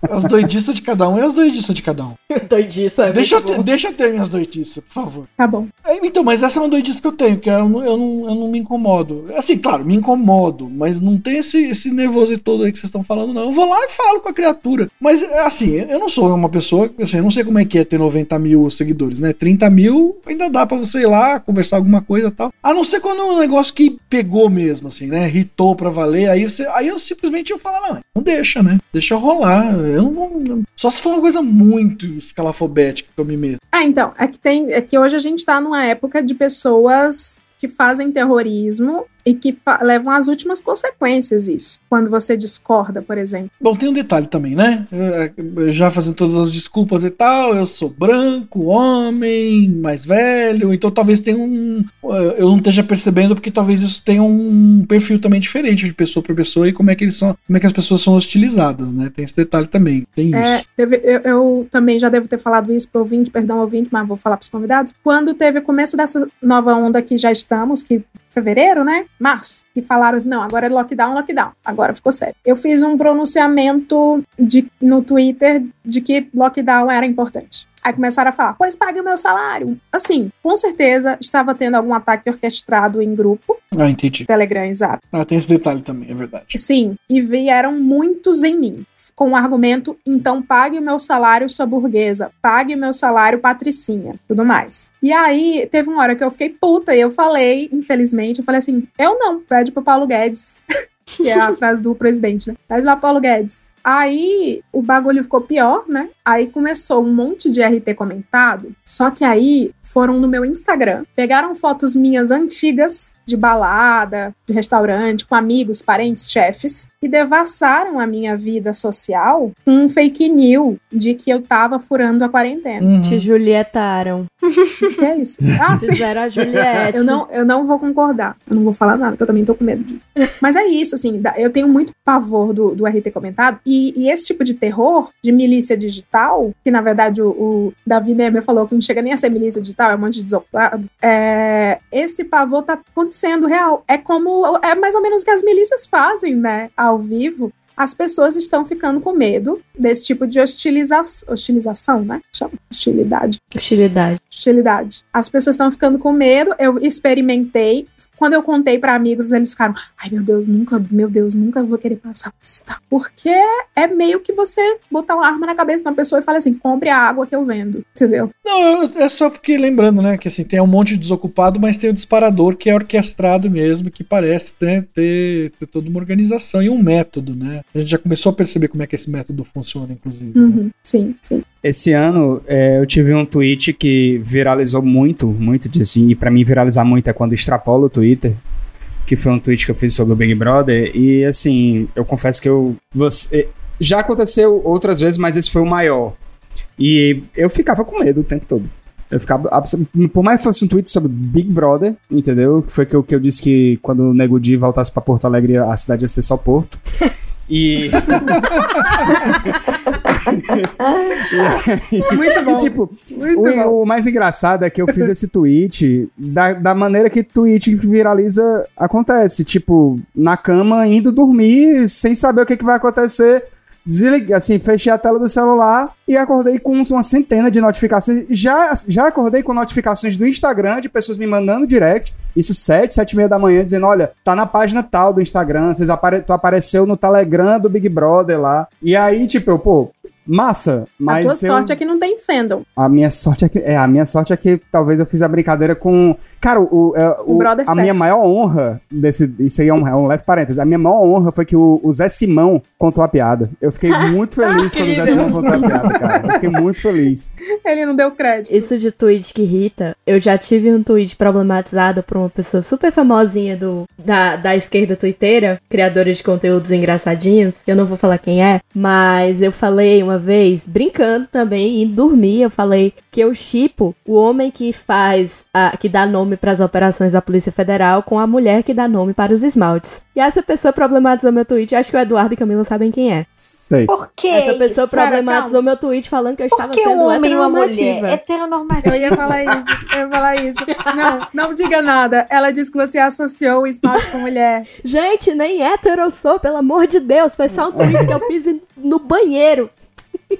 as doidiças de cada um é as doidiças de cada um. Doidiça. é Deixa eu, bom. deixa eu ter minhas doidices, por favor. Tá bom. É, Então, mas essa é uma doidice que eu tenho, que eu não, eu não, eu não me incomodo. Assim, claro, me incomodo, mas não tem esse, esse nervoso todo aí que vocês estão falando, não. Eu vou lá e falo com a criatura. Mas, assim, eu não sou uma pessoa, assim, eu não sei como é que é ter 90 mil seguidores, né? 30 mil ainda dá pra você ir lá, conversar alguma coisa e tal. A não ser quando é um negócio que pegou mesmo, assim, né? Ritou pra valer, aí, você, aí eu simplesmente eu falo, não, não deixa, né? Deixa rolar. Eu não, vou- só se for uma coisa muito escalafobética que eu me meto. Ah, então, é que tem. É que hoje a gente tá numa época de pessoas que fazem terrorismo e que levam às últimas consequências isso. Quando você discorda, por exemplo. Bom, tem um detalhe também, né? Eu- Já fazendo todas as desculpas e tal, eu sou branco, homem, mais velho, então talvez tenha um. Eu não esteja percebendo, porque talvez isso tenha um perfil também diferente de pessoa para pessoa e como é que eles são, como é que as pessoas são hostilizadas, né? Tem esse detalhe também. Tem É, isso. teve- eu, eu também já devo ter falado isso pro ouvinte, perdão, ouvinte, mas vou falar pros convidados. Quando teve o começo dessa nova onda que já estamos, que fevereiro, né? Março, que falaram assim, não, agora é lockdown, lockdown. Agora ficou sério. Eu fiz um pronunciamento de, no Twitter de que lockdown era importante. Aí começaram a falar, pois pague o meu salário. Assim, com certeza estava tendo algum ataque orquestrado em grupo, Ah, entendi. Telegram e Zap. Ah, tem esse detalhe também, é verdade. Sim, e vieram muitos em mim. Com o argumento, então pague o meu salário, sua burguesa, pague o meu salário, patricinha, tudo mais. E aí, teve uma hora que eu fiquei puta e eu falei, infelizmente, eu falei assim: eu não, pede pro Paulo Guedes. que é a frase do presidente, né? Pede lá, Paulo Guedes. Aí o bagulho ficou pior, né? Aí começou um monte de RT comentado. Só que aí foram no meu Instagram, pegaram fotos minhas antigas de balada, de restaurante, com amigos, parentes, chefes, e devassaram a minha vida social com um fake news de que eu tava furando a quarentena. Uhum. Te Julietaram. Que é isso? Ah, sim. Fizeram a Juliette. Eu não, eu não vou concordar. Eu não vou falar nada, porque eu também tô com medo disso. Mas é isso, assim, eu tenho muito pavor do, do RT comentado. E, e esse tipo de terror, de milícia digital, que na verdade o, o Davi Nemer falou que não chega nem a ser milícia digital, é um monte de desocupado. É, esse pavor tá acontecendo real. É como. É mais ou menos o que as milícias fazem, né? Ao vivo. As pessoas estão ficando com medo desse tipo de hostilização, hostilização, né? Chama hostilidade Hostilidade. hostilidade. As pessoas estão ficando com medo. Eu experimentei. Quando eu contei pra amigos, eles ficaram: "Ai, meu Deus, nunca, meu Deus, nunca vou querer passar por isso". tá?" Porque é meio que você botar uma arma na cabeça de uma pessoa e falar assim: "Compre a água que eu vendo", entendeu? Não, é só porque, lembrando, né, que assim, tem um monte de desocupado, mas tem o disparador que é orquestrado mesmo, que parece né, ter, ter toda uma organização e um método, né? A gente já começou a perceber como é que esse método funciona, inclusive. né? Uhum, sim, sim. Esse ano é, eu tive um tweet que viralizou muito, muito assim, e pra mim viralizar muito é quando extrapola o Twitter, que foi um tweet que eu fiz sobre o Big Brother, e assim, eu confesso que eu. Você, já aconteceu outras vezes, mas esse foi o maior. E eu ficava com medo o tempo todo. Eu ficava. Por mais que fosse um tweet sobre Big Brother, entendeu? Que foi que eu, que eu disse que quando o Nego Di voltasse pra Porto Alegre, a cidade ia ser só Porto. E. Muito bom. tipo, Muito o, bom. o mais engraçado é que eu fiz esse tweet da, da maneira que tweet que viraliza acontece. Tipo, na cama, indo dormir, sem saber o que, que vai acontecer. Desliguei, assim, fechei a tela do celular e acordei com uma centena de notificações. Já, já acordei com notificações do Instagram de pessoas me mandando direct. Isso sete, sete e meia da manhã, dizendo: olha, tá na página tal do Instagram, vocês apare tu apareceu no Telegram do Big Brother lá. E aí, tipo, eu, pô, massa, mas. a tua eu- sorte é que não tem fandom. a minha sorte é que. É, a minha sorte é que talvez eu fiz a brincadeira com. Cara, o, é, O brother a certo. minha maior honra desse. Isso aí é um, é um leve parênteses. A minha maior honra foi que o, o Zé Simão contou a piada. Eu fiquei muito feliz quando o Zé. Simão contou a piada, cara. Eu fiquei muito feliz. Ele não deu crédito. Isso de tweet que irrita, eu já tive um tweet problematizado por uma pessoa super famosinha do, da, da esquerda twitteira, criadora de conteúdos engraçadinhos. Eu não vou falar quem é, mas eu falei uma vez, brincando também, indo dormir, eu falei que eu chipo o homem que faz, a, que dá nome para as operações da Polícia Federal com a mulher que dá nome para os esmaltes. E essa pessoa problematizou meu tweet, acho que o Eduardo e Camila sabem quem é. Sei. Por que Essa pessoa isso? problematizou meu tweet falando que eu Por estava que sendo um homem e uma mulher? heteronormativa. Eu ia falar isso, eu ia falar isso. Não, não diga nada. Ela disse que você associou o esmalte com mulher. Gente, nem hétero eu sou, pelo amor de Deus. Foi só um tweet que eu fiz no banheiro.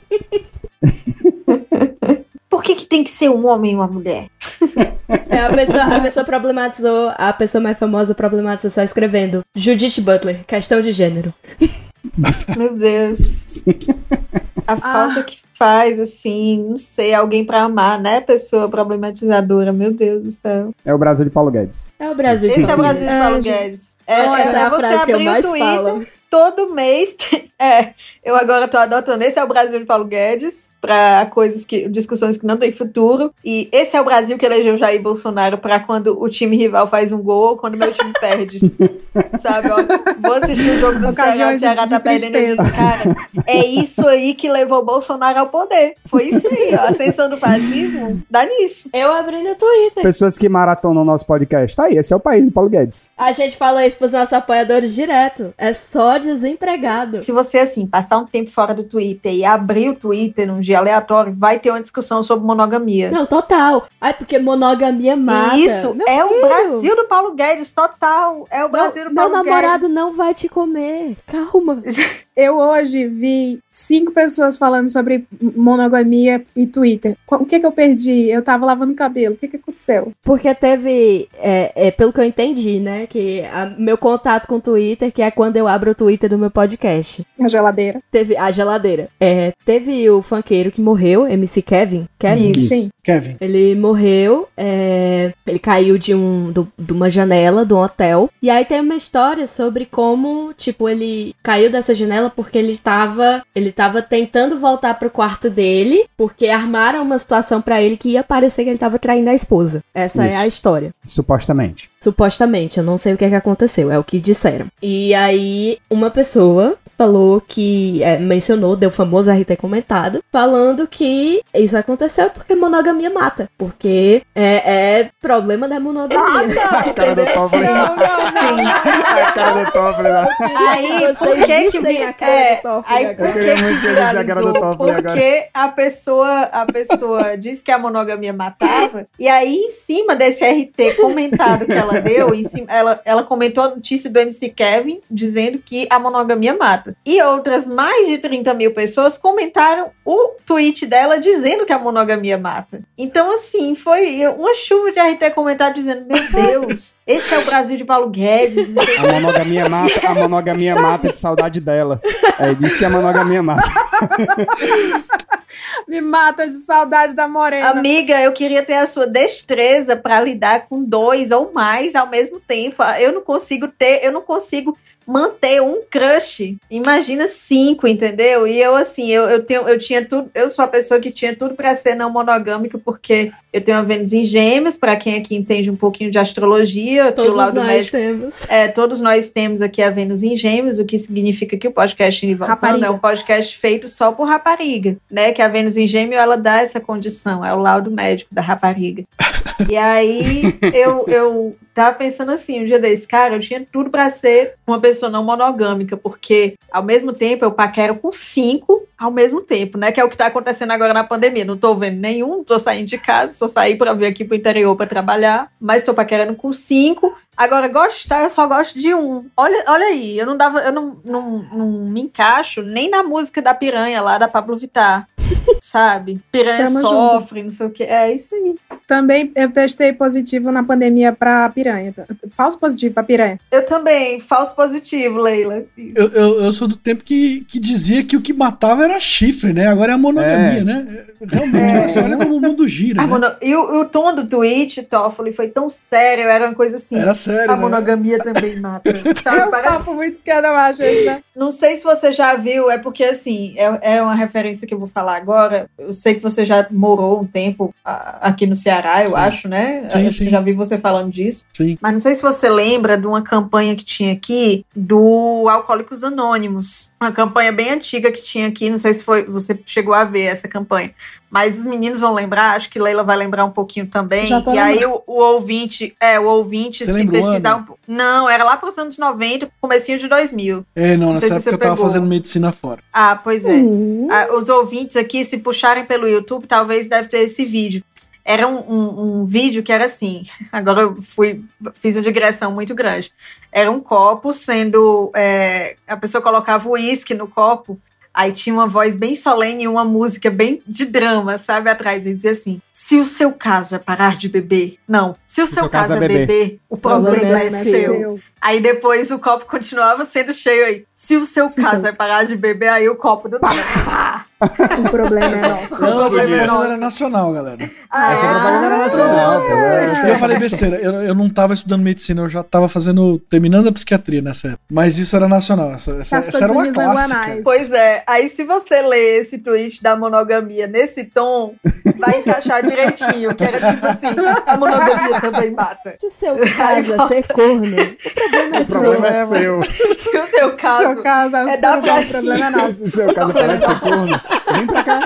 Por que, que tem que ser um homem e uma mulher? É, a, pessoa, a pessoa problematizou, a pessoa mais famosa problematizou só escrevendo Judith Butler, questão de gênero. Meu Deus. A falta que faz, assim, não sei, alguém pra amar, né? Pessoa problematizadora, meu Deus do céu. É o Brasil de Paulo Guedes. É o Brasil. Esse é o Brasil de É, Paulo. Guedes. É, Essa é a você frase que eu mais Twitter, falo. Todo mês, tem- é, eu agora tô adotando esse é o Brasil de Paulo Guedes pra coisas que, discussões que não têm futuro. E esse é o Brasil que elegeu Jair Bolsonaro pra quando o time rival faz um gol ou quando meu time perde. Sabe, ó, vou assistir o jogo do Ceará, o Ceará tá perdendo cara, é isso aí que levou Bolsonaro ao poder. Foi isso aí, ó, a ascensão do fascismo, dá nisso. Eu abri no Twitter. Pessoas que maratonam o nosso podcast. Tá aí, esse é o país do Paulo Guedes. A gente falou isso pros nossos apoiadores direto. É só desempregado. Se você, assim, passar um tempo fora do Twitter e abrir o Twitter num dia aleatório, vai ter uma discussão sobre monogamia. Não, total. Ai, porque monogamia mata. Isso Meu é o filho. Brasil do Paulo Guedes, total. É o Brasil Meu, do meu Paulo namorado Guedes. não vai te comer. Calma. Eu hoje vi cinco pessoas falando sobre monogamia e Twitter. O que que eu perdi? Eu tava lavando cabelo. O que que aconteceu? Porque teve, é, é, pelo que eu entendi, né? Que a- meu contato com o Twitter, que é quando eu abro o Twitter do meu podcast. A geladeira. Teve a geladeira. É, teve o funkeiro que morreu, MC Kevin. Kevin? Isso. Sim. Kevin. Ele morreu, é, ele caiu de, um, do- de uma janela de um hotel. E aí tem uma história sobre como, tipo, ele caiu dessa janela ela porque ele tava, ele tava tentando voltar pro quarto dele, porque armaram uma situação pra ele que ia parecer que ele tava traindo a esposa. Essa é Isso. a história. Supostamente. Supostamente, eu não sei o que, é que aconteceu, é o que disseram. E aí, uma pessoa falou que. é, mencionou, deu famoso RT comentado, falando que isso aconteceu porque monogamia mata. Porque é, é problema da monogamia. A cara do Toffoli. A cara do. Aí, por que que cara é, do Toffoli aí, agora. por Eu que queria muito a cara do? Toffoli agora. Porque a pessoa, a pessoa disse que a monogamia matava, e aí em cima desse RT comentado que ela deu, em cima, ela, ela comentou a notícia do MC Kevin dizendo que a monogamia mata. E outras mais de 30 mil pessoas comentaram o tweet dela dizendo que a monogamia mata. Então, assim, foi uma chuva de RT comentário dizendo: Meu Deus, esse é o Brasil de Paulo Guedes. A monogamia mata, a monogamia mata de saudade dela. É, diz que a monogamia mata. Me mata de saudade da morena. Amiga, eu queria ter a sua destreza pra lidar com dois ou mais ao mesmo tempo. Eu não consigo ter, eu não consigo manter um crush. Imagina cinco, entendeu? E eu assim, eu, eu tenho, eu tinha tudo, eu sou a pessoa que tinha tudo pra ser não monogâmico porque eu tenho a Vênus em Gêmeos, pra quem aqui entende um pouquinho de astrologia, que o Todos lado nós médico temos. é, todos nós temos aqui a Vênus em Gêmeos, o que significa que o podcast Rapariga. é um podcast feito só por rapariga, né? Que a Vênus em Gêmeo, ela dá essa condição, é o laudo médico da rapariga. E aí, eu, eu tava pensando assim, um dia desse, cara, eu tinha tudo pra ser uma pessoa não monogâmica, porque ao mesmo tempo eu paquero com cinco ao mesmo tempo, né? Que é o que tá acontecendo agora na pandemia. Não tô vendo nenhum, tô saindo de casa, só saí pra vir aqui pro interior pra trabalhar, mas tô paquerando com cinco. Agora, gostar, eu só gosto de um. Olha, olha aí, eu não dava, eu não, não, não me encaixo nem na música da piranha lá da Pablo Vittar. Sabe? Piranha Tamo sofre, não sei o que. É isso aí. Também eu testei positivo na pandemia pra piranha. Falso positivo pra piranha. Eu também, falso positivo, Leila. Eu, eu, eu sou do tempo que, que dizia que o que matava era chifre, né? Agora é a monogamia, É. né? Realmente, você olha como o mundo gira, né? mono- E o, o tom do tweet, Toffoli, foi tão sério, era uma coisa assim. Era sério, A né? monogamia também mata. É Sabe? um Parece- papo muito esquerda, eu acho, né? Não sei se você já viu, é porque assim, é, é uma referência que eu vou falar agora. Eu sei que você já morou um tempo aqui no Ceará, eu Sim. acho, né? Sim, acho sim. que já vi você falando disso. Sim. Mas não sei se você lembra de uma campanha que tinha aqui do Alcoólicos Anônimos. Uma campanha bem antiga que tinha aqui, não sei se foi você chegou a ver essa campanha. Mas os meninos vão lembrar, acho que Leila vai lembrar um pouquinho também. Já tô e aí lembrando. o, o ouvinte, é, o ouvinte Você se pesquisar um pouco. Não, era lá para os anos 90, comecinho de 2000. É, não, Não nessa sei se época eu tava pegou. fazendo medicina fora. Ah, pois é. Hum. Ah, os ouvintes aqui, se puxarem pelo YouTube, talvez deve ter esse vídeo. Era um, um- um vídeo que era assim. Agora eu fui, fiz uma digressão muito grande. Era um copo sendo. é, a pessoa colocava o uísque no copo, aí tinha uma voz bem solene e uma música bem de drama, sabe? Atrás. E dizia assim: se o seu caso é parar de beber, não. Se o seu, caso, é beber, o problema, problema é, é seu. Aí depois o copo continuava sendo cheio aí. Se o seu Se caso seu- é parar de beber, aí o copo do nada. Pá! O problema é nosso. Não, essa é propaganda era nacional, galera. Ah, Essa é? propaganda era nacional, pô. É. E eu falei besteira, eu, eu não tava estudando medicina, eu já tava fazendo, terminando a psiquiatria nessa época. Mas isso era nacional, essa, essa, essa era uma clássica. guanais. Pois é, aí se você ler esse tweet da monogamia nesse tom, vai encaixar direitinho, que era tipo assim, a monogamia também mata. Se seu caso é ser corno, o problema é O problema é seu. seu. Se o seu caso Seu caso é o é seu, da o problema é nosso. Se o seu caso de ser corno, vem pra cá.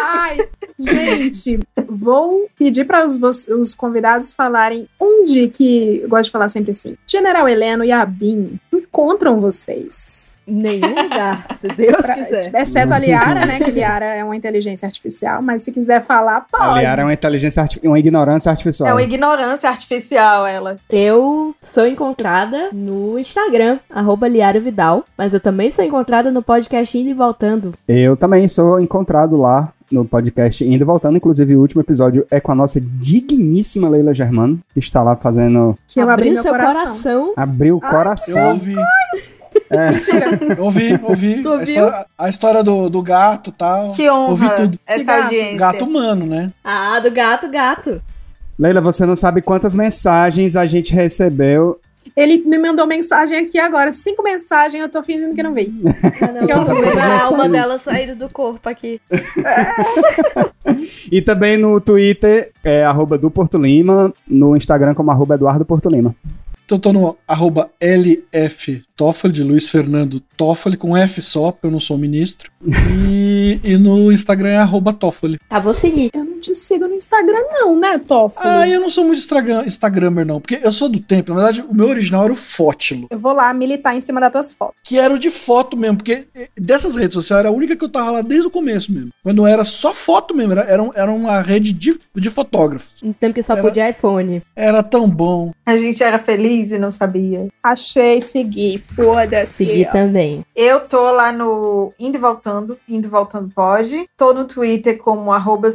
Ai, gente, vou pedir para os, os convidados falarem onde que, eu gosto de falar sempre assim, General Heleno e a Bin encontram vocês. Nenhum lugar, se Deus Pra- quiser. exceto a Liara, né? Que Liara é uma inteligência artificial, mas se quiser falar, pode. A Liara é uma inteligência, uma ignorância artificial. é uma ignorância artificial, ela. Eu sou encontrada no Instagram, arroba Liara Vidal, mas eu também sou encontrada no podcast Indo e Voltando. Eu também sou encontrado lá no podcast Indo e Voltando. Inclusive, o último episódio é com a nossa digníssima Leila Germano, que está lá fazendo Que eu abri meu seu coração. coração. abrir o coração. ouvi, Mentira. eu ouvi, ouvi. Tu a, ouviu? história, a história do, do gato e tal. Que honra Ouvi tudo. essa gato. audiência. Gato humano, né? Ah, do gato, gato. Leila, você não sabe quantas mensagens a gente recebeu Ele me mandou mensagem aqui agora. Cinco mensagens, eu tô fingindo que não vi. Não, Que eu eu vou ver a alma dela sair do corpo aqui. E também no Twitter, é arroba do Porto Lima, no Instagram como arroba Eduardo Porto Lima. Então eu tô no arroba LF Toffoli, de Luiz Fernando Toffoli, com F só, porque eu não sou ministro. E, e no Instagram é arroba Toffoli. Tá, vou seguir. Eu não te sigo no Instagram, não, né, Toffoli? Ah, eu não sou muito Instagram, Instagrammer, não, porque eu sou do tempo. Na verdade, o meu original era o Fótilo, Eu vou lá militar em cima das tuas fotos. que era o de foto mesmo, porque eh, dessas redes sociais era a única que eu tava lá desde o começo mesmo. Quando era só foto mesmo, era, era, era uma rede de, de fotógrafos. Um tempo que só Era- podia iPhone. Era tão bom. A gente era feliz e não sabia. Achei, segui. Foda-se. Seguir também. Eu tô lá no Indo e Voltando, Indo e Voltando Pode. Tô no Twitter como arroba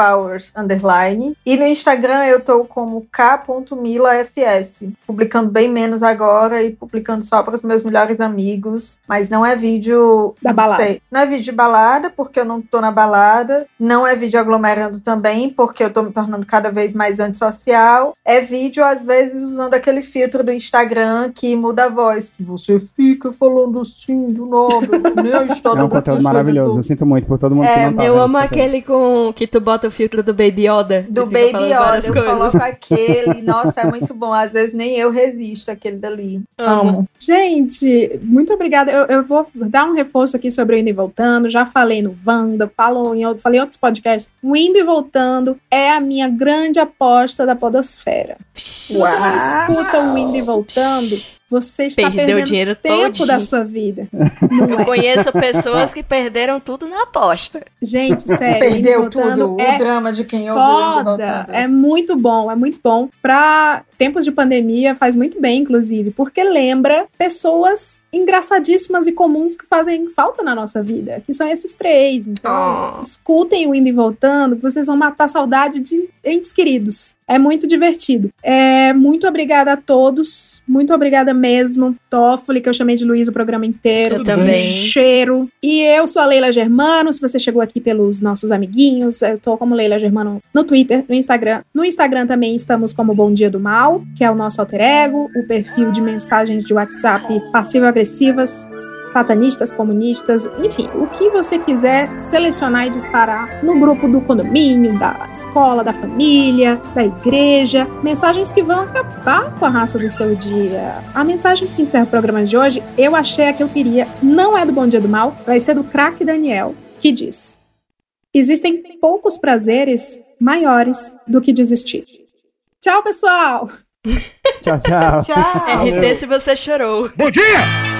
softpowers, underline. E no Instagram eu tô como k.milafs. Publicando bem menos agora e publicando só para os meus melhores amigos. Mas não é vídeo... Da não balada. sei. Não é vídeo de balada, porque eu não tô na balada. Não é vídeo aglomerando também, porque eu tô me tornando cada vez mais antissocial. É vídeo, às vezes, usando aquele filtro do Instagram que muda a voz. Que você fica falando assim do nada. nem a história É um conteúdo maravilhoso. Eu sinto muito por todo mundo que É, não tá Eu amo aquele com que tu bota o filtro do Baby Yoda. Do Baby Yoda, eu coisas. coloco aquele. Nossa, é muito bom. Às vezes nem eu resisto àquele dali. Amo. Gente, muito obrigada. Eu, eu vou dar um reforço aqui sobre o Indo e Voltando. Já falei no Wanda, falo em, falei em outros podcasts. O Indo e Voltando é a minha grande aposta da podosfera. Se você não escuta o Indo e Voltando, você está Perdeu o perdendo dinheiro tempo todinho. da sua vida. Não Eu é. conheço pessoas que perderam tudo na aposta. Gente, sério, Perdeu tudo, o é drama de quem ouve o Indo e foda. É muito bom, é muito bom. Pra tempos de pandemia, faz muito bem, inclusive, porque lembra pessoas engraçadíssimas e comuns que fazem falta na nossa vida, que são esses três. Então, Oh. escutem o Indo e Voltando, que vocês vão matar a saudade de entes queridos. É muito divertido. É, muito obrigada a todos. Muito obrigada mesmo. Toffoli, que eu chamei de Luiz o programa inteiro. Eu também. Cheiro. E eu sou a Leila Germano. Se você chegou aqui pelos nossos amiguinhos, eu tô como Leila Germano no Twitter, no Instagram. No Instagram também estamos como Bom Dia do Mal, que é o nosso alter ego, o perfil de mensagens de WhatsApp passivo-agressivas, satanistas, comunistas, enfim, o que você quiser selecionar e disparar no grupo do condomínio, da escola, da família, da igreja. Mensagens que vão acabar com a raça do seu dia. A mensagem que encerra o programa de hoje, eu achei a que eu queria, não é do Bom Dia do Mal, vai ser do craque Daniel, que diz: Existem poucos prazeres maiores do que desistir. Tchau, pessoal! Tchau, tchau. Tchau! RT se você chorou. Bom dia!